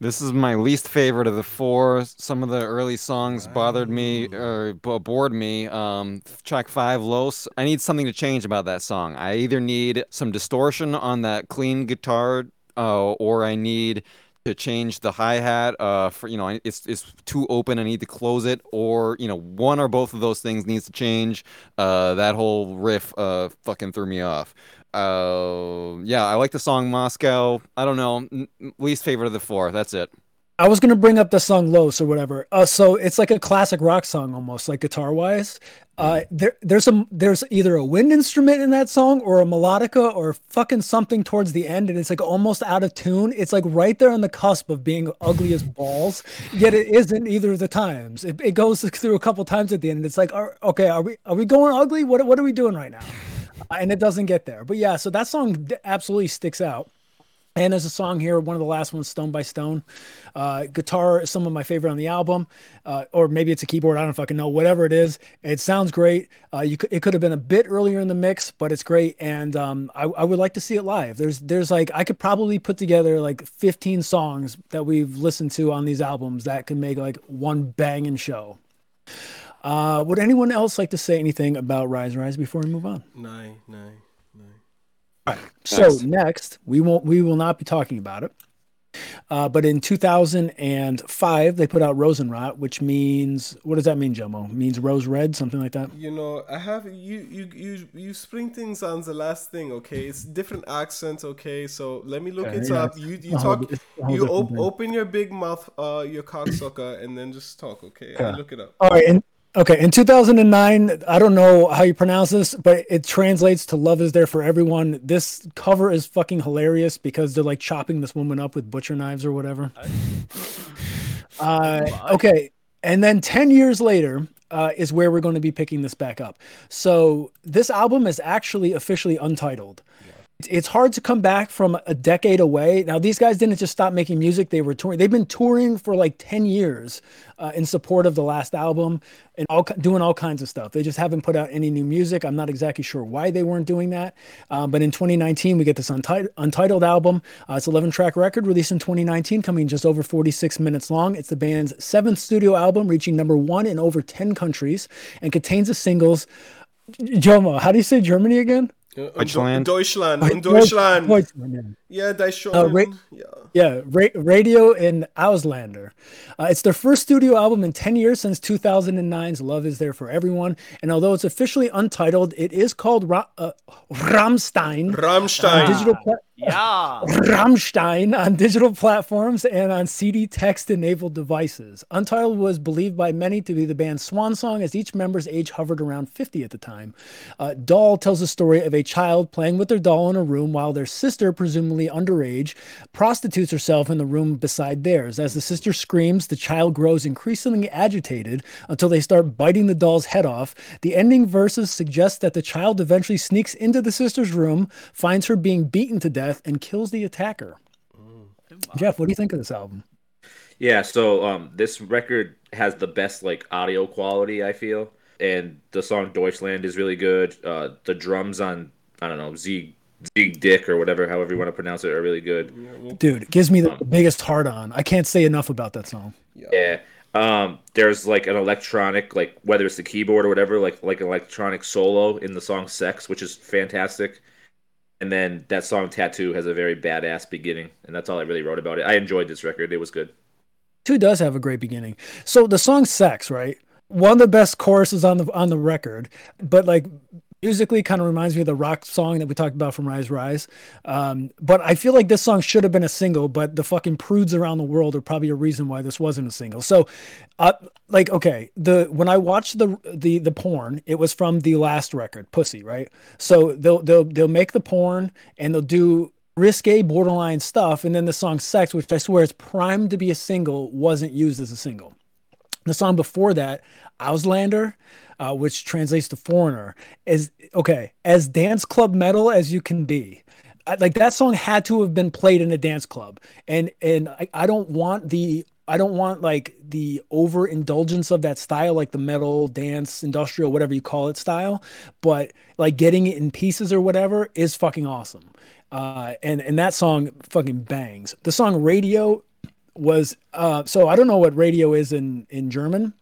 This is my least favorite of the four. Some of the early songs bothered me or b- bored me. Um, track five, Los. I need something to change about that song. I either need some distortion on that clean guitar, uh, or I need to change the hi hat. Uh, for you know, I- it's it's too open. I need to close it, or you know, one or both of those things needs to change. Uh, that whole riff, uh, fucking threw me off. Uh, yeah, I like the song Moscow. I don't know, least favorite of the four. That's it. I was gonna bring up the song "Los" or whatever. Uh, so it's like a classic rock song almost, like guitar wise. Uh, there, there's a there's either a wind instrument in that song or a melodica or fucking something towards the end, and it's like almost out of tune. It's like right there on the cusp of being ugly as balls, yet it isn't either of the times. It, it goes through a couple times at the end. And it's like, are, okay, are we are we going ugly? What what are we doing right now? Uh, and it doesn't get there. But yeah, so that song absolutely sticks out. And there's a song here, one of the last ones, Stone by Stone. Uh, guitar is some of my favorite on the album, uh, or maybe it's a keyboard. I don't fucking know. Whatever it is, it sounds great. Uh, you could, it could have been a bit earlier in the mix, but it's great. And um, I, I would like to see it live. There's there's like I could probably put together like 15 songs that we've listened to on these albums that could make like one banging show. Uh, would anyone else like to say anything about Rise Rise before we move on? Nine, nine. So next, we won't we will not be talking about it. Uh, but in 2005, they put out Rosenrot, which means what does that mean, Jomo? Means rose red, something like that. You know, I have you you you you spring things on the last thing, okay? It's different accents, okay? So let me look Okay, it yeah, up. You you talk whole you op- open your big mouth, uh, your cocksucker, and then just talk, okay? I look it up. All right, and okay, in 2009, I don't know how you pronounce this, but it translates to "Love is there for everyone." This cover is fucking hilarious because they're like chopping this woman up with butcher knives or whatever. Uh, okay, and then 10 years later uh, is where we're going to be picking this back up. So this album is actually officially untitled. It's- It's hard to come back from a decade away. Now, these guys didn't just stop making music; they were touring. They've been touring for like ten years uh, in support of the last album and all doing all kinds of stuff. They just haven't put out any new music. I'm not exactly sure why they weren't doing that. Um, but in 2019, we get this unti- untitled album. Uh, it's 11 track record released in 2019, coming just over 46 minutes long. It's the band's seventh studio album, reaching number one in over 10 countries, and contains the singles. Jomo, how do you say Germany again? Uh, Deutschland. Deutschland. In Deutschland. Deutschland, yeah. Yeah, Deutschland. Uh, ra- yeah. Yeah, ra- Radio in Auslander. Uh, it's their first studio album in 10 years since 2009's Love Is There for Everyone. And although it's officially untitled, it is called Ra- uh, Rammstein. Rammstein. on digital pla- Yeah. Rammstein on digital platforms and on CD text enabled devices. Untitled was believed by many to be the band's swan song as each member's age hovered around 50 at the time. Uh, Doll tells the story of a child playing with their doll in a room while their sister, presumably underage, prostitutes herself in the room beside theirs. As the sister screams, the child grows increasingly agitated until they start biting the doll's head off. The ending verses suggest that the child eventually sneaks into the sister's room, finds her being beaten to death, and kills the attacker. Jeff, what do you think of this album? Yeah, so um, this record has the best like audio quality I feel, and the song Deutschland is really good. Uh, the drums on I don't know Z Zieg Dick or whatever, however you want to pronounce it, are really good. Dude, it gives me the biggest heart on. I can't say enough about that song. Yeah, Um, there's like an electronic, like whether it's the keyboard or whatever, like like an electronic solo in the song "Sex," which is fantastic. And then that song "Tattoo" has a very badass beginning, and that's all I really wrote about it. I enjoyed this record; it was good. Two does have a great beginning. So the song "Sex," right? One of the best choruses on the on the record, but like musically kind of reminds me of the rock song that we talked about from Rise Rise. Um, but I feel like this song should have been a single, but the fucking prudes around the world are probably a reason why this wasn't a single. So, uh, like, okay, the when I watched the the the porn, it was from the last record, Pussy, right? So they'll they'll they'll make the porn and they'll do risque borderline stuff and then the song sex which i swear is primed to be a single wasn't used as a single the song before that auslander uh, which translates to foreigner, is okay as dance club metal as you can be. like that song had to have been played in a dance club, and and I, I don't want the I don't want like the overindulgence of that style, like the metal, dance, industrial, whatever you call it style. But like getting it in pieces or whatever is fucking awesome. Uh, and and that song fucking bangs. The song Radio was uh, so I don't know what radio is in in German.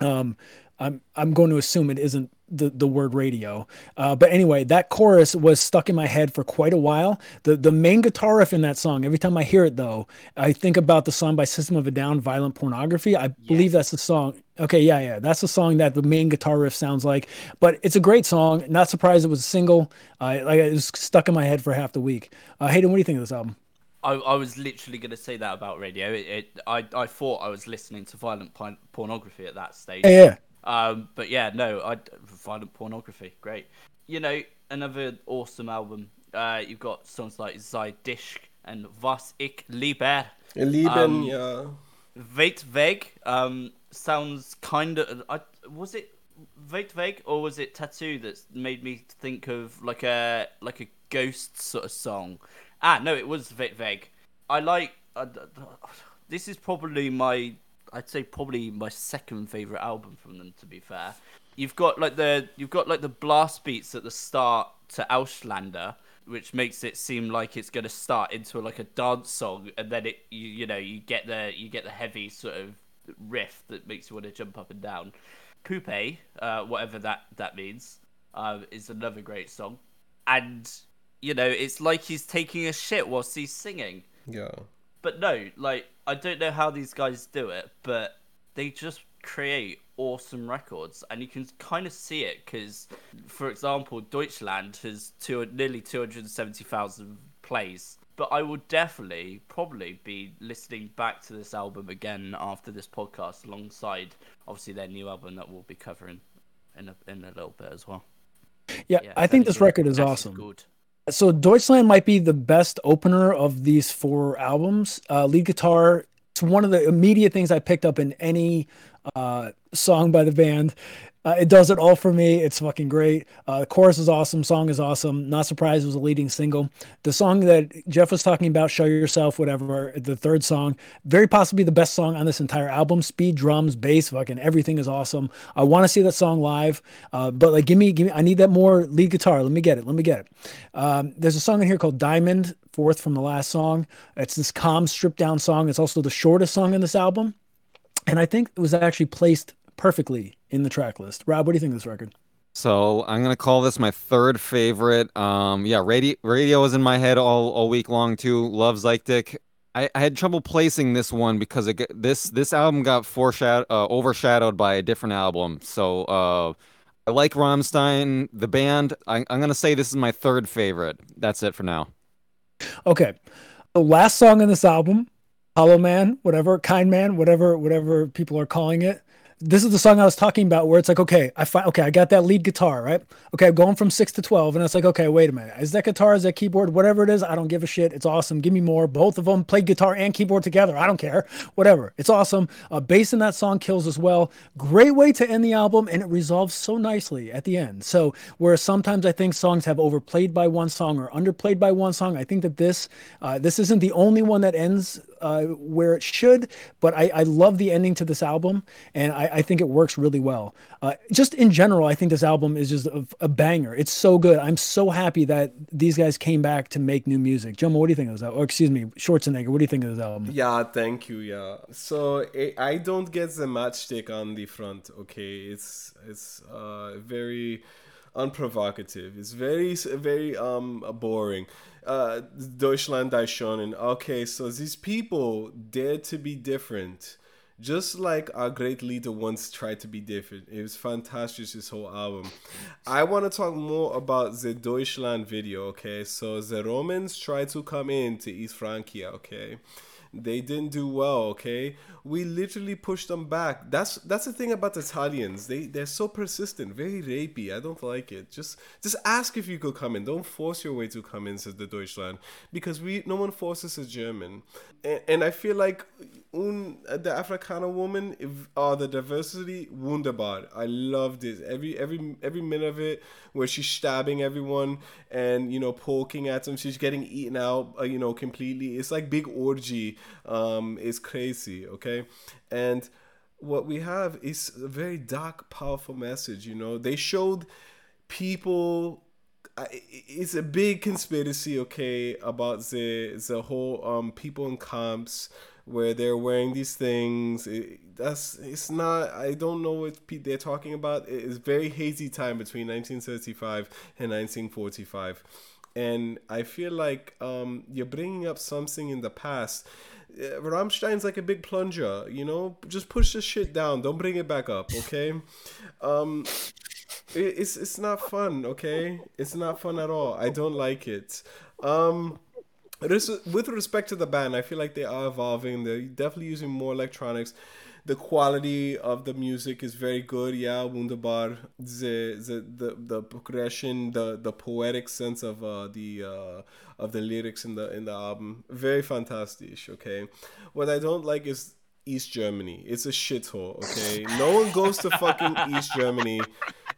Um, I'm I'm going to assume it isn't the, the word radio. Uh, but anyway, that chorus was stuck in my head for quite a while. The the main guitar riff in that song, every time I hear it though, I think about the song by System of a Down, Violent Pornography. I yes. believe that's the song. Okay, yeah, yeah. That's the song that the main guitar riff sounds like. But it's a great song. Not surprised it was a single. Uh, like it was stuck in my head for half the week. Uh, Hayden, what do you think of this album? I, I was literally going to say that about radio. It, it, I, I thought I was listening to violent pornography at that stage. Yeah, yeah. Um, but yeah, no, I violent pornography, great. You know, another awesome album. Uh, you've got songs like Zeig dich and Was ich lieber. Lieben, um, yeah. Weit weg um, sounds kind of. I, was it Weit weg or was it Tattoo that made me think of like a like a ghost sort of song? Ah, no, it was Weit weg. I like. Uh, this is probably my I'd say probably my second favorite album from them. To be fair, you've got like the you've got like the blast beats at the start to Auslander, which makes it seem like it's going to start into like a dance song, and then it you, you know you get the you get the heavy sort of riff that makes you want to jump up and down. Puppe, uh, whatever that that means, uh, is another great song, and you know it's like he's taking a shit whilst he's singing. Yeah. But no, like I don't know how these guys do it, but they just create awesome records, and you can kind of see it because, for example, Deutschland has two, nearly two hundred seventy thousand plays. But I will definitely, probably be listening back to this album again after this podcast, alongside obviously their new album that we'll be covering in a in a little bit as well. Yeah, yeah I think this record is awesome. Good. So Deutschland might be the best opener of these four albums. Uh, lead guitar. It's one of the immediate things I picked up in any uh, song by the band. Uh, it does it all for me. It's fucking great. Uh, the chorus is awesome. Song is awesome. Not surprised it was a leading single. The song that Jeff was talking about, "Show Yourself," whatever. The third song, very possibly the best song on this entire album. Speed, drums, bass, fucking everything is awesome. I want to see that song live, uh, but like, give me, give me. I need that more lead guitar. Let me get it. Let me get it. Um, there's a song in here called "Diamond," fourth from the last song. It's this calm, stripped down song. It's also the shortest song in this album, and I think it was actually placed perfectly in the track list. Rob, what do you think of this record? So I'm gonna call this my third favorite. Um, yeah, radio radio was in my head all, all week long too. Love Zeig I, I had trouble placing this one because it, this this album got foreshadowed uh, overshadowed by a different album. So uh, I like Rammstein, the band. I, I'm gonna say this is my third favorite. That's it for now. Okay, the last song on this album, Hollow Man, whatever, Kind Man, whatever, whatever people are calling it this is the song I was talking about where it's like, okay, I find, okay, I got that lead guitar, right? Okay, I'm going from six to 12. And it's like, okay, wait a minute. Is that guitar? Is that keyboard? Whatever it is, I don't give a shit. It's awesome. Give me more. Both of them play guitar and keyboard together. I don't care. Whatever. It's awesome. Uh, bass in that song kills as well. Great way to end the album. And it resolves so nicely at the end. So, whereas sometimes I think songs have overplayed by one song or underplayed by one song, I think that this, uh, this isn't the only one that ends uh, where it should, but I, I love the ending to this album, and I, I think it works really well. Uh, just in general, I think this album is just a, a, banger. It's so good. I'm so happy that these guys came back to make new music. Jomo, what do you think of this album? Or excuse me, Schwarzenegger, what do you think of this album? Yeah, thank you. Yeah, so I don't get the matchstick on the front. Okay, it's it's uh, very unprovocative. It's very very um boring. Uh, Deutschland die Schonen. Okay, so these people dare to be different. Just like our great leader once tried to be different. It was fantastic, this whole album. I want to talk more about the Deutschland video, okay? So the Romans tried to come in to East Francia, okay? They didn't do well, okay? We literally pushed them back. That's that's the thing about the Italians. They they're so persistent, very rapey. I don't like it. Just just ask if you could come in. Don't force your way to come in, says the Deutschland. Because we no one forces a German. And, and I feel like un, the Afrikaner woman, uh, the diversity, wunderbar. I love this. Every every every minute of it, where she's stabbing everyone and you know poking at them, she's getting eaten out, uh, you know, completely. It's like big orgy. Um, it's crazy. Okay, and what we have is a very dark, powerful message. You know, they showed people I, it's a big conspiracy okay about the the whole um people in camps where they're wearing these things. It, that's it's not. I don't know what they're talking about. It is very hazy time between 1935 and 1945, and I feel like um, you're bringing up something in the past. Uh, Rammstein's like a big plunger, you know. Just push the shit down. Don't bring it back up, okay? Um, it, it's it's not fun, okay? It's not fun at all. I don't like it. Um, with respect to the band, I feel like they are evolving. They're definitely using more electronics. The quality of the music is very good. Yeah, wunderbar. The the the, the progression, the the poetic sense of uh, the uh, of the lyrics in the in the album, very fantastic. Okay, what I don't like is East Germany. It's a shithole. Okay, no one goes to fucking East Germany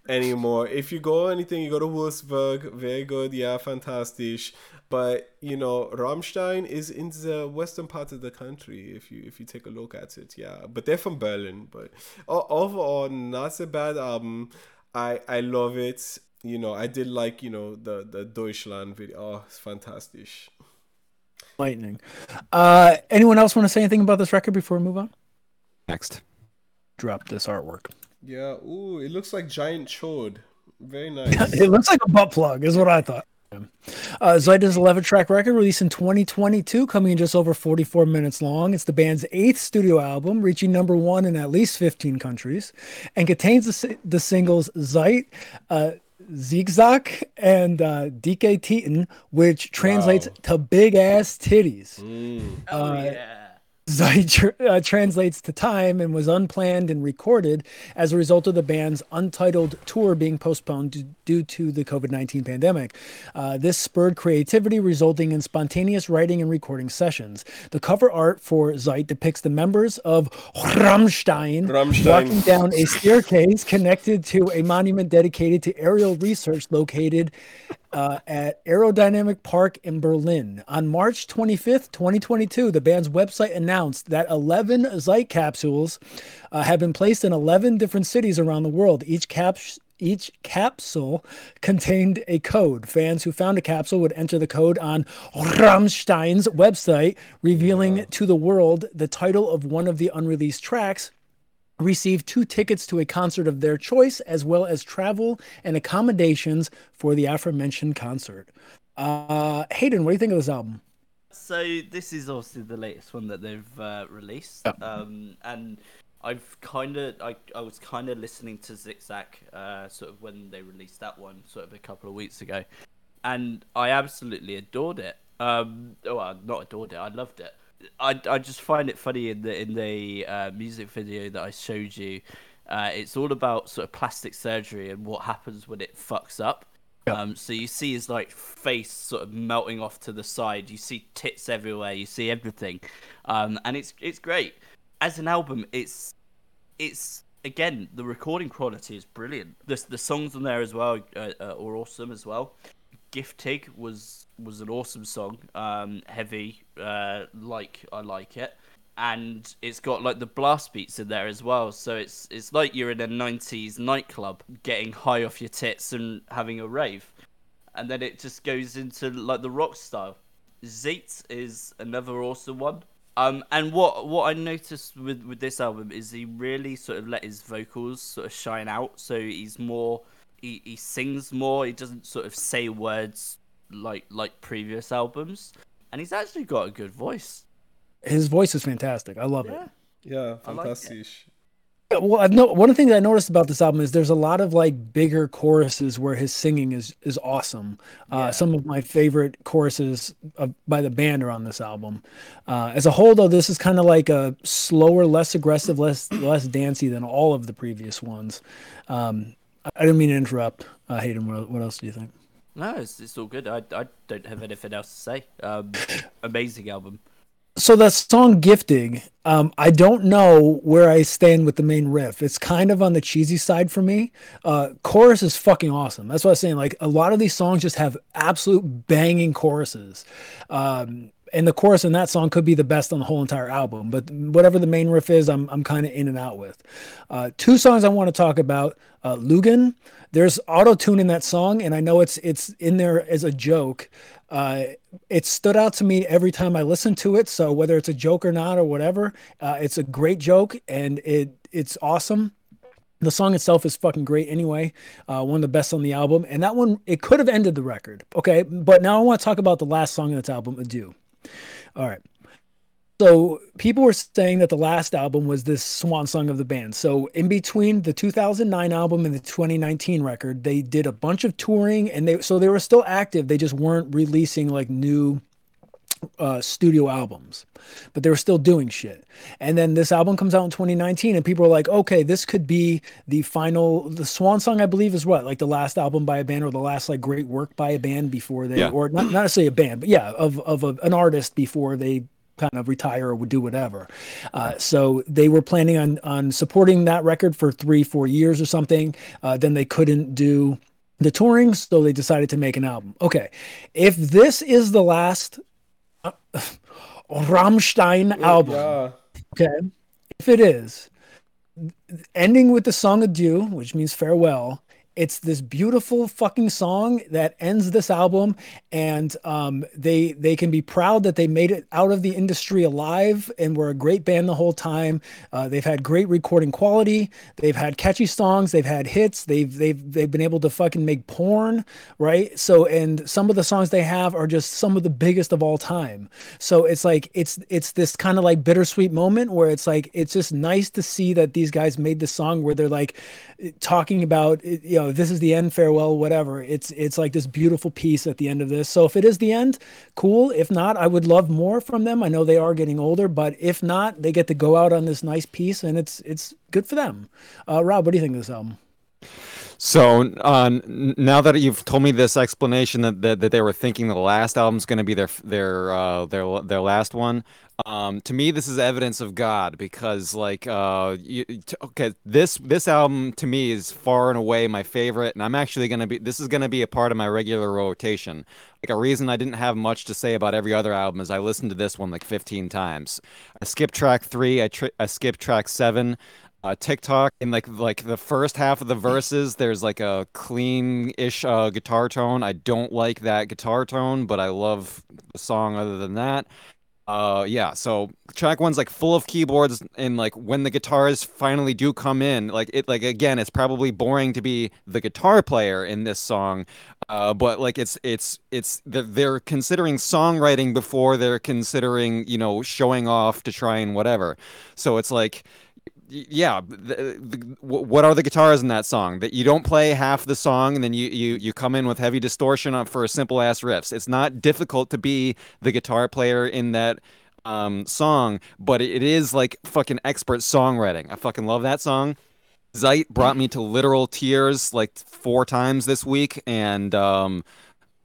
anymore. If you go anything, you go to Wolfsburg. Very good. Yeah, fantastic. But you know, Rammstein is in the western part of the country. If you if you take a look at it, yeah. But they're from Berlin. But overall, not a bad album. I I love it. You know, I did like you know the the Deutschland video. Oh, it's fantastic. Lightning. Uh, anyone else want to say anything about this record before we move on? Next. Drop this artwork. Yeah. Ooh, it looks like giant chode. Very (laughs) nice. it looks like a butt plug, is what I thought. Uh, 11 track record released in 2022, coming in just over 44 minutes long. It's the band's eighth studio album, reaching number one in at least 15 countries, and contains the, the singles Zeit, uh, Zigzag, and uh, Dicke Titten, which translates wow. to big ass titties. Mm. Oh, yeah. Zeit uh, translates to time and was unplanned and recorded as a result of the band's untitled tour being postponed due to the COVID 19 pandemic. Uh, this spurred creativity, resulting in spontaneous writing and recording sessions. The cover art for Zeit depicts the members of Rammstein, Rammstein. walking down a staircase connected to a monument dedicated to aerial research located uh, at Aerodynamic Park in Berlin. On March 25th, 2022, the band's website announced that 11 Zeit capsules uh, have been placed in 11 different cities around the world. Each cap- each capsule contained a code. Fans who found a capsule would enter the code on Rammstein's website, revealing to the world the title of one of the unreleased tracks receive two tickets to a concert of their choice, as well as travel and accommodations for the aforementioned concert. Uh, Hayden, what do you think of this album? So this is obviously the latest one that they've uh, released, yeah. um, and I've kind of I, I was kind of listening to Zigzag uh, sort of when they released that one sort of a couple of weeks ago, and I absolutely adored it. Um, well, not adored it, I loved it. I, I just find it funny in the in the uh, music video that I showed you. Uh, it's all about sort of plastic surgery and what happens when it fucks up. Um, so you see his like face sort of melting off to the side. You see tits everywhere. You see everything, um, and it's it's great. As an album, it's it's again the recording quality is brilliant. The the songs on there as well uh, uh, are awesome as well. Giftig was was an awesome song, um, heavy, uh, like I like it, and it's got like the blast beats in there as well. So it's it's like you're in a '90s nightclub, getting high off your tits and having a rave, and then it just goes into like the rock style. Zeit is another awesome one. Um, and what what I noticed with with this album is he really sort of let his vocals sort of shine out. So he's more he, he sings more. He doesn't sort of say words like like previous albums, and he's actually got a good voice. His voice is fantastic. I love Yeah. it. Yeah, I like fantastic. Well, I've no, one of the things I noticed about this album is there's a lot of like bigger choruses where his singing is is awesome. Uh, Some of my favorite choruses of, by the band are on this album. Uh, as a whole, though, this is kind of like a slower, less aggressive, less less dancey than all of the previous ones. Um, I didn't mean to interrupt. Uh, Hayden, what, what else do you think? No, it's, it's all good. I, I don't have anything else to say. Um, (laughs) amazing album. So that song "Giftig," um, I don't know where I stand with the main riff. It's kind of on the cheesy side for me. Uh, chorus is fucking awesome. That's what I was saying. Like a lot of these songs just have absolute banging choruses, um, and the chorus in that song could be the best on the whole entire album. But whatever the main riff is, I'm I'm kind of in and out with. Uh, two songs I want to talk about: uh, Lügen. There's auto tune in that song, and I know it's it's in there as a joke. Uh, it stood out to me every time I listened to it. So whether it's a joke or not or whatever, uh, it's a great joke and it it's awesome. The song itself is fucking great anyway. Uh, one of the best on the album, and that one it could have ended the record. Okay, but now I want to talk about the last song in this album, "Adieu." All right. So people were saying that the last album was this swan song of the band. So in between the 2009 album and the 2019 record, they did a bunch of touring, and they so they were still active. They just weren't releasing like new uh, studio albums, but they were still doing shit. And then this album comes out in 2019, and people are like, okay, this could be the final, the swan song, I believe, is what like the last album by a band or the last like great work by a band before they, Yeah. or not, not necessarily a band, but yeah, of of a, an artist before they kind of retire or would do whatever. Uh, so they were planning on on supporting that record for three, four years or something. Uh, then they couldn't do the touring, so they decided to make an album. Okay, if this is the last (sighs) Rammstein oh, album, Yeah. okay, if it is, ending with the song Adieu, which means farewell. It's this beautiful fucking song that ends this album, and um, they they can be proud that they made it out of the industry alive and were a great band the whole time. Uh, they've had great recording quality. They've had catchy songs. They've had hits. They've they've they've been able to fucking make porn, right? So and some of the songs they have are just some of the biggest of all time. So it's like it's it's this kind of like bittersweet moment where it's like it's just nice to see that these guys made this song where they're like talking about you know this is the end farewell whatever. It's it's like this beautiful piece at the end of this. So if it is the end cool. If not i would love more from them. I know they are getting older but if not they get to go out on this nice piece and it's it's good for them. Uh rob what do you think of this album So uh, now that you've told me this explanation that, that, that they were thinking the last album's going to be their their uh, their their last one, um, to me this is evidence of God because like uh, you, okay this this album to me is far and away my favorite, and I'm actually going to be this is going to be a part of my regular rotation. Like a reason I didn't have much to say about every other album is I listened to this one like 15 times. I skipped track three, I tri- I skipped track seven uh, TikTok in like like the first half of the (laughs) verses. There's like a clean-ish uh, guitar tone. I don't like that guitar tone, but I love the song. Other than that, uh, yeah. So track one's like full of keyboards, and like when the guitars finally do come in, like it like again, it's probably boring to be the guitar player in this song, uh, but like it's it's it's they're, they're considering songwriting before they're considering you know showing off to try and whatever. So it's like yeah the, the, what are the guitars in that song that you don't play half the song and then you you you come in with heavy distortion on for a simple ass riffs it's not difficult to be the guitar player in that um song but it, is like fucking expert songwriting i fucking love that song Zeit brought me to literal tears like four times this week and um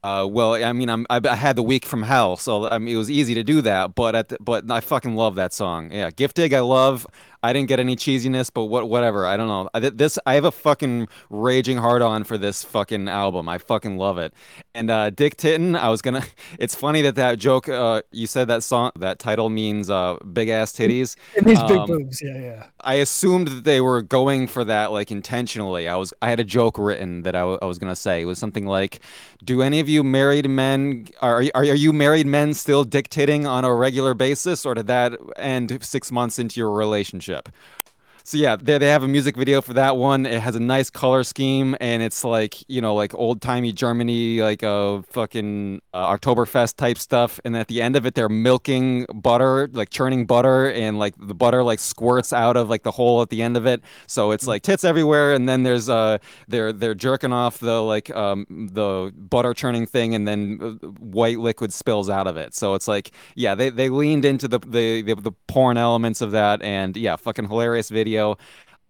uh, well, I mean, I'm I, I had the week from hell, so I mean, it was easy to do that. But at the, but I fucking love that song. Yeah, Giftig, I love. I didn't get any cheesiness, but what whatever. I don't know. I, this I have a fucking raging hard on for this fucking album. I fucking love it. And uh, Dick Titton, I was gonna. (laughs) It's funny that that joke. Uh, you said that song. That title means uh, big ass titties. It means big Um, boobs. Yeah, yeah. I assumed that they were going for that like intentionally. I was I had a joke written that I, w- I was gonna say. It was something like, "Do any of you married men are are, are you married men still dictating on a regular basis, or did that end six months into your relationship?" relationship so yeah, they they have a music video for that one. It has a nice color scheme, and it's like you know, like old timey Germany, like a uh, fucking uh, Oktoberfest type stuff. And at the end of it, they're milking butter, like churning butter, and like the butter like squirts out of like the hole at the end of it. So it's like tits everywhere, and then there's uh they're they're jerking off the like um the butter churning thing, and then uh, white liquid spills out of it. So it's like yeah, they they leaned into the the the, the porn elements of that, and yeah, fucking hilarious video.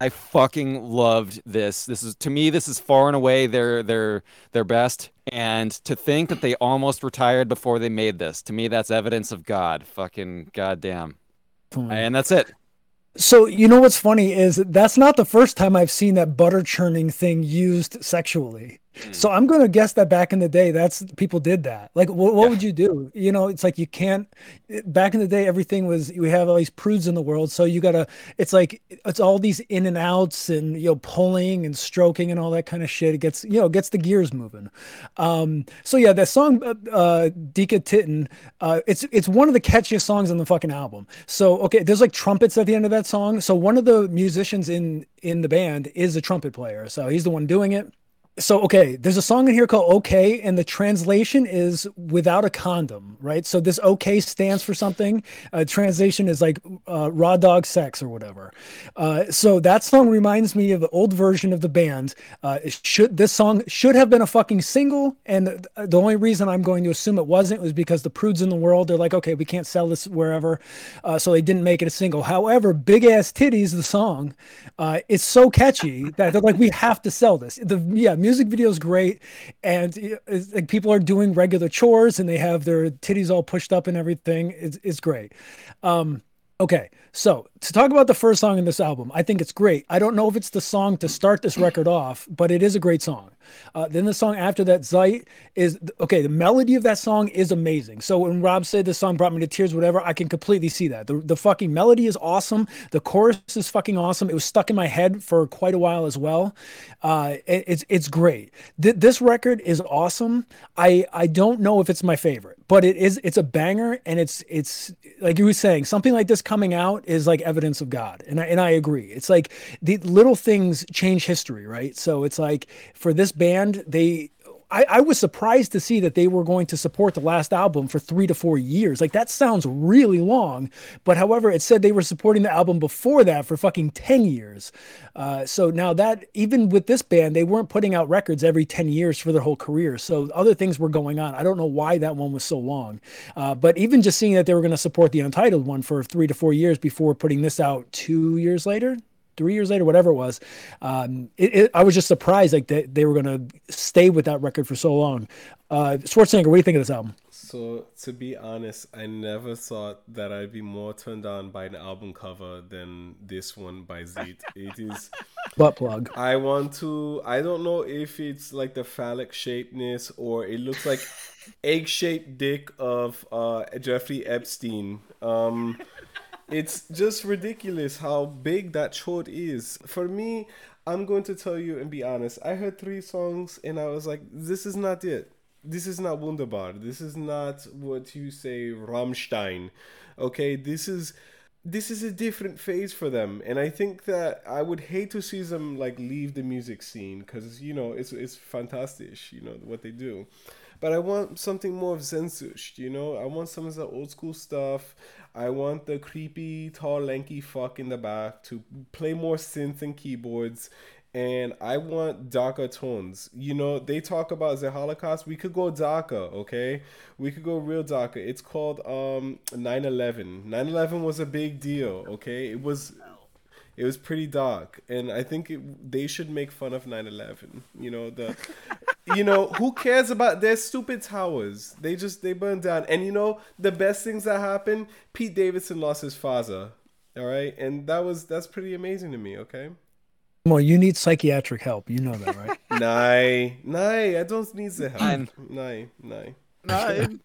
I fucking loved this. This is to me, this is far and away their their their best. And to think that they almost retired before they made this, to me, that's evidence of God. Fucking goddamn. Hmm. And that's it. So you know what's funny is that's not the first time I've seen that butter churning thing used sexually. So I'm going to guess that back in the day, that's people did that. Like, what, what Yeah. would you do? You know, it's like you can't. Back in the day, everything was we have all these prudes in the world, so you gotta. It's like it's all these in and outs and you know pulling and stroking and all that kind of shit. It gets you know gets the gears moving. Um, so yeah, that song, uh, uh, Dicke Titten, uh, it's it's one of the catchiest songs on the fucking album. So okay, there's like trumpets at the end of that song. So one of the musicians in in the band is a trumpet player. So he's the one doing it so okay there's a song in here called okay and the translation is without a condom right? So this okay stands for something. Uh, translation is like uh, raw dog sex or whatever. Uh, so that song reminds me of the old version of the band. Uh, should this song should have been a fucking single and the, the only reason i'm going to assume it wasn't was because the prudes in the world they're like okay we can't sell this wherever. Uh, so they didn't make it a single. However big ass titties the song uh, it's so catchy that they're like we have to sell this. The yeah music video is great and like people are doing regular chores and they have their titties all pushed up and everything it's, it's great. Um okay so to talk about the first song in this album i think it's great. I don't know if it's the song to start this record off but it is a great song uh, then the song after that zeit is okay the melody of that song is amazing. So when rob said this song brought me to tears whatever i can completely see that. The, the fucking melody is awesome. The chorus is fucking awesome. It was stuck in my head for quite a while as well. Uh, it- it's it's great. Th- this record is awesome. I i don't know if it's my favorite but it is it's a banger and it's it's like you were saying something like this coming out is like evidence of god. And I, and I agree. It's like the little things change history right? So it's like for this band they I, I was surprised to see that they were going to support the last album for three to four years. Like that sounds really long, but however, it said they were supporting the album before that for fucking ten years. Uh, so now that even with this band, they weren't putting out records every ten years for their whole career. So other things were going on. I don't know why that one was so long, uh, but even just seeing that they were going to support the Untitled one for three to four years before putting this out two years later, three years later, whatever it was. Um, it, it, I was just surprised like they, they were gonna stay with that record for so long. Uh, Schwarzenegger, what do you think of this album? So to be honest, I never thought that I'd be more turned on by an album cover than this one by Zeke. It is (laughs) Butt plug. I want to I don't know if it's like the phallic shapeness or it looks like (laughs) egg shaped dick of uh Jeffrey Epstein. Um it's just ridiculous how big that short is. For me, I'm going to tell you and be honest. I heard three songs and I was like, this is not it. This is not Wunderbar. This is not what you say Rammstein. Okay, this is this is a different phase for them and i think that i would hate to see them like leave the music scene because you know it's it's fantastic you know what they do but i want something more of Sehnsucht you know i want some of the old school stuff i want the creepy tall lanky fuck in the back to play more synth and keyboards and I want darker tones. You know, they talk about the Holocaust. We could go darker, okay? We could go real darker. It's called um 9/11. 9/11 was a big deal, okay? It was it was pretty dark, and I think it, they should make fun of 9/11. You know the, (laughs) you know who cares about their stupid towers? They just they burned down, and you know the best things that happened. Pete Davidson lost his father. All right, and that was that's pretty amazing to me. Okay. Come on, you need psychiatric help. You know that, right? (laughs) Nay, nay, I don't need the help. nay Nay, nay.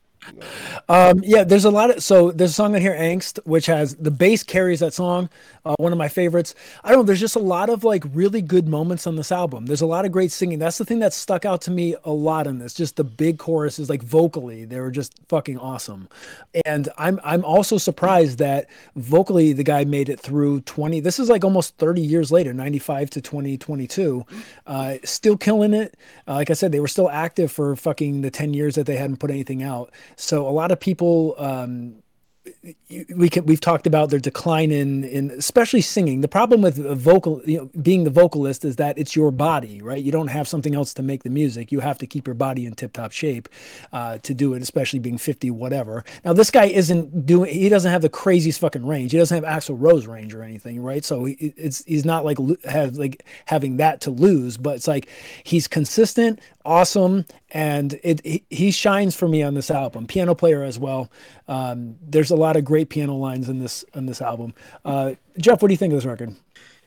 Um, yeah, there's a lot of so there's a song in here, Angst, which has the bass carries that song. Uh, one of my favorites. I don't know. There's just a lot of like really good moments on this album. There's a lot of great singing. That's the thing that stuck out to me a lot in this. Just the big choruses, like vocally, they were just fucking awesome. And I'm I'm also surprised that vocally the guy made it through 20. This is like almost 30 years later, 95 to 2022, uh, still killing it. Uh, like I said, they were still active for fucking the 10 years that they hadn't put anything out. So a lot of people um, we can we've talked about their decline in in especially singing. The problem with vocal, you know, being the vocalist is that it's your body, right? You don't have something else to make the music. You have to keep your body in tip top shape uh, to do it, especially being fifty, whatever. Now this guy isn't doing. He doesn't have the craziest fucking range. He doesn't have Axl Rose range or anything, right? So he, it's he's not like have like having that to lose, but it's like he's consistent, awesome, and it he, he shines for me on this album. Piano player as well. Um, there's a lot of great piano lines in this in this album. Uh, Jeff, what do you think of this record?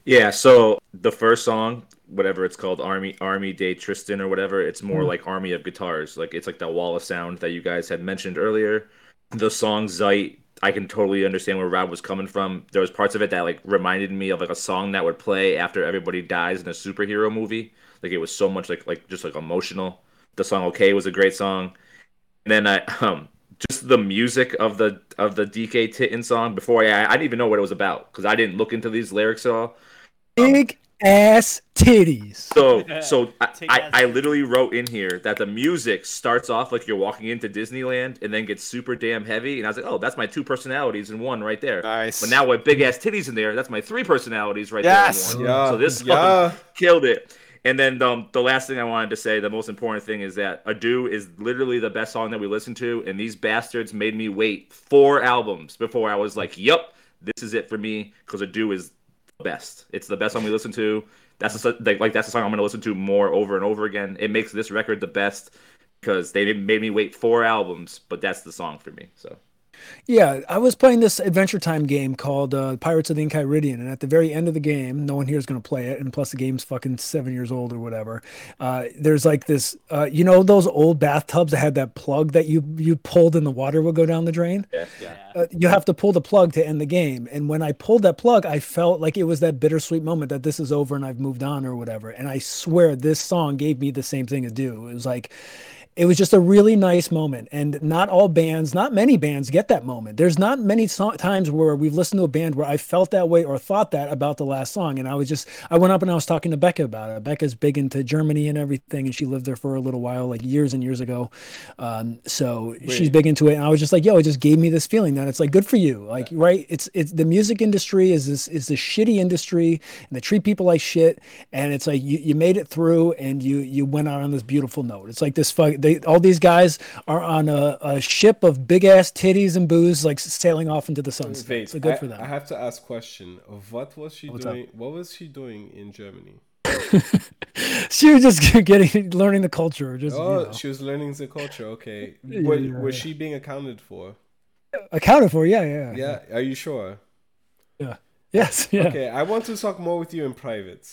Yeah, so the first song, whatever it's called, Army Army Day Tristan or whatever, it's more Mhm. like Army of Guitars. Like it's like that wall of sound that you guys had mentioned earlier. The song Zeit, I can totally understand where Rob was coming from. There was parts of it that like reminded me of like a song that would play after everybody dies in a superhero movie. Like it was so much like like just like emotional. The song Okay was a great song. And then I um just the music of the of the Dicke Titten song before I I didn't even know what it was about because I didn't look into these lyrics at all. Big ass titties. So (laughs) so I, I. I literally wrote in here that the music starts off like you're walking into Disneyland and then gets super damn heavy and I was like, oh, that's my two personalities in one right there. Nice. But now with big ass titties in there, that's my three personalities right Yes! there. in one. Yeah. So this song yeah. killed it. And then um, the last thing I wanted to say, the most important thing is that Adieu is literally the best song that we listened to, and these bastards made me wait four albums before I was like, "Yep, this is it for me," because Adieu is the best. It's the best song we listen to. That's the, like, like that's the song I'm gonna listen to more over and over again. It makes this record the best because they made me wait four albums, but that's the song for me. So Yeah, I was playing this Adventure Time game called uh, Pirates of the Enchiridion, and at the very end of the game, no one here is going to play it, and plus the game's fucking seven years old or whatever. Uh, there's like this, uh, you know, those old bathtubs that had that plug that you you pulled and the water would go down the drain. yeah, yeah. Uh, you have to pull the plug to end the game, and when I pulled that plug, I felt like it was that bittersweet moment that this is over and I've moved on or whatever. And I swear this song gave me the same thing to do. It was like it was just a really nice moment. And not all bands not many bands get that moment. There's not many so- times where we've listened to a band where i felt that way or thought that about the last song. And i was just i went up and i was talking to becca about it. Becca's big into germany and everything and she lived there for a little while like years and years ago. Um, so she's big into it. And i was just like yo it just gave me this feeling that it's like good for you. Like right? It's it's the music industry is this is this shitty industry and they treat people like shit. And it's like you, you made it through and you you went out on this beautiful note. It's like this fuck they all these guys are on a, a ship of big ass titties and booze like sailing off into the sunset Wait, so good I, for them I have to ask question. What was she What's up? doing? What was she doing in Germany? (laughs) she was just (laughs) getting learning the culture just you Oh, know, she was learning the culture. Okay. (laughs) Yeah, Wa- yeah, was yeah. she being accounted for? accounted for yeah yeah Yeah. Are you sure? Yeah. yes yeah okay, Okay. I want to talk more with you in private.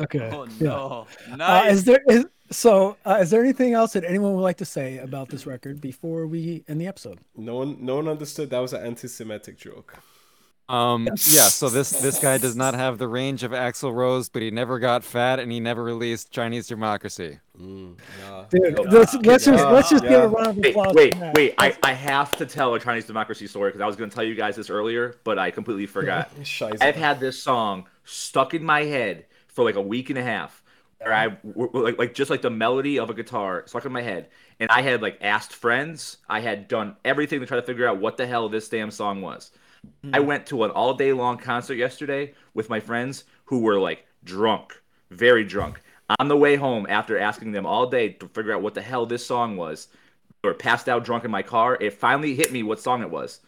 Okay. Oh yeah. no! Uh, Nice. is there is so uh, is there anything else that anyone would like to say about this record before we end the episode No one, no one understood that was an anti-Semitic joke. Um, yeah, so this this guy does not have the range of Axl Rose, but he never got fat and he never released Chinese Democracy. Mm, yeah. Dude, Oh, let's, let's just let's just give yeah. a round of Wait, applause. wait, for that. wait! I, I have to tell a Chinese democracy story because I was going to tell you guys this earlier, but I completely forgot. (laughs) Scheiße. I've had this song stuck in my head for like a week and a half. I like like just like the melody of a guitar stuck in my head, and I had like asked friends. I had done everything to try to figure out what the hell this damn song was. I went to an all day long concert yesterday with my friends who were like drunk, very drunk. On the way home, after asking them all day to figure out what the hell this song was, were passed out drunk in my car. It finally hit me what song it was.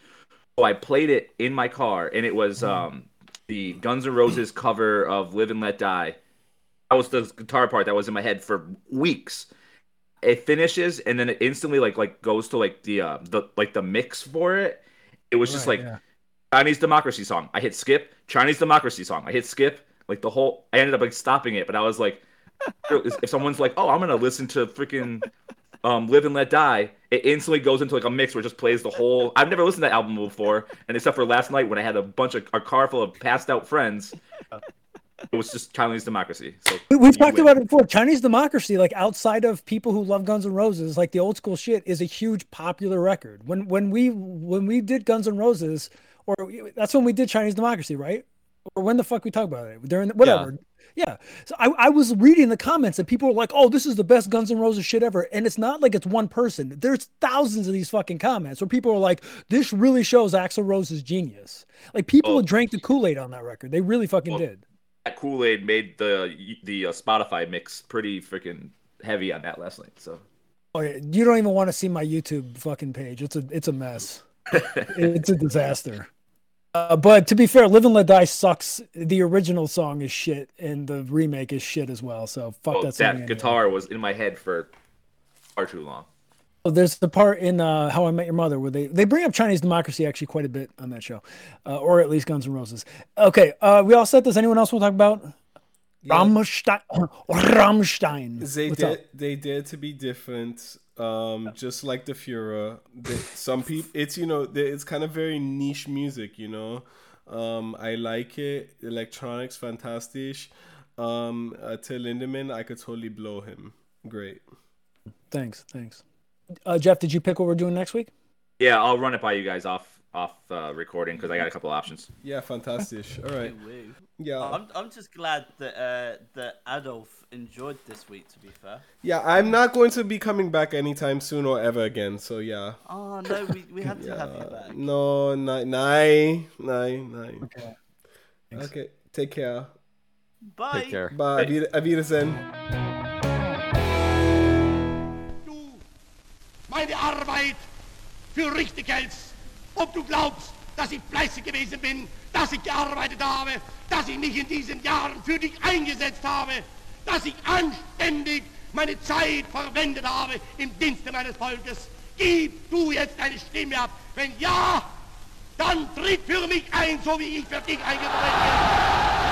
So I played it in my car, and it was um, the Guns N' Roses cover of "Live and Let Die." That was the guitar part that was in my head for weeks. It finishes, and then it instantly like like goes to like the uh, the like the mix for it. It was just Right, like yeah. Chinese democracy song. I hit skip. Chinese democracy song. I hit skip. Like the whole, I ended up like stopping it, but I was like, if (laughs) someone's like, oh, I'm gonna listen to freaking um, "Live and Let Die," it instantly goes into like a mix where it just plays the whole. I've never listened to that album before, and except for last night when I had a bunch of a car full of passed out friends, (laughs) it was just Chinese democracy. So We, we've talked win. about it before. Chinese democracy, like outside of people who love Guns N' Roses, like the old school shit, is a huge popular record. When when we when we did Guns N' Roses, or that's when we did Chinese democracy, right? Or when the fuck we talk about it during the, whatever. Yeah. So I, I was reading the comments and people were like, "Oh, this is the best Guns N' Roses shit ever," and it's not like it's one person. There's thousands of these fucking comments where people are like, "This really shows Axl Rose's genius." Like people Oh. drank the Kool Aid on that record. They really fucking Well, did. That Kool Aid made the the uh, Spotify mix pretty freaking heavy on that last night. So Oh, yeah. You don't even want to see my YouTube fucking page. It's a it's a mess. (laughs) it's a disaster. Uh, but to be fair, "Live and Let Die" sucks. The original song is shit, and the remake is shit as well. So fuck well, that that, anyway. guitar was in my head for far too long. Oh, there's the part in uh, How I Met Your Mother where they they bring up Chinese democracy actually quite a bit on that show, uh, or at least Guns N' Roses. Okay, uh, we all set. Does anyone else want to talk about Rammstein? Rammstein. They What's up? did. They did to be different. Um, just like the Führer. They, some people, it's you know, they, it's kind of very niche music. You know, um, I like it. Electronics, fantastic. Um, uh, Till Lindemann, I could totally blow him. Great. Thanks, thanks. Uh, Jeff, did you pick what we're doing next week? Yeah, I'll run it by you guys off off uh, recording because I got a couple options. Yeah, fantastic. All right. Yeah. I'm, I'm just glad that uh, that Adolf enjoyed this week. To be fair. Yeah, I'm not going to be coming back anytime soon or ever again. So yeah. Oh no, we, we had to (laughs) have you back. no, nine, nine, nine, nine. Okay. Okay. Take care. Bye. Take care. Bye. Auf Wieder- auf Wiedersehen. Meine Arbeit für richtig hältst, ob du glaubst, dass ich fleißig gewesen bin, dass ich gearbeitet habe, dass ich mich in diesen Jahren für dich eingesetzt habe, dass ich anständig meine Zeit verwendet habe im Dienste meines Volkes. Gib du jetzt deine Stimme ab. Wenn ja, dann tritt für mich ein, so wie ich für dich eingetreten bin.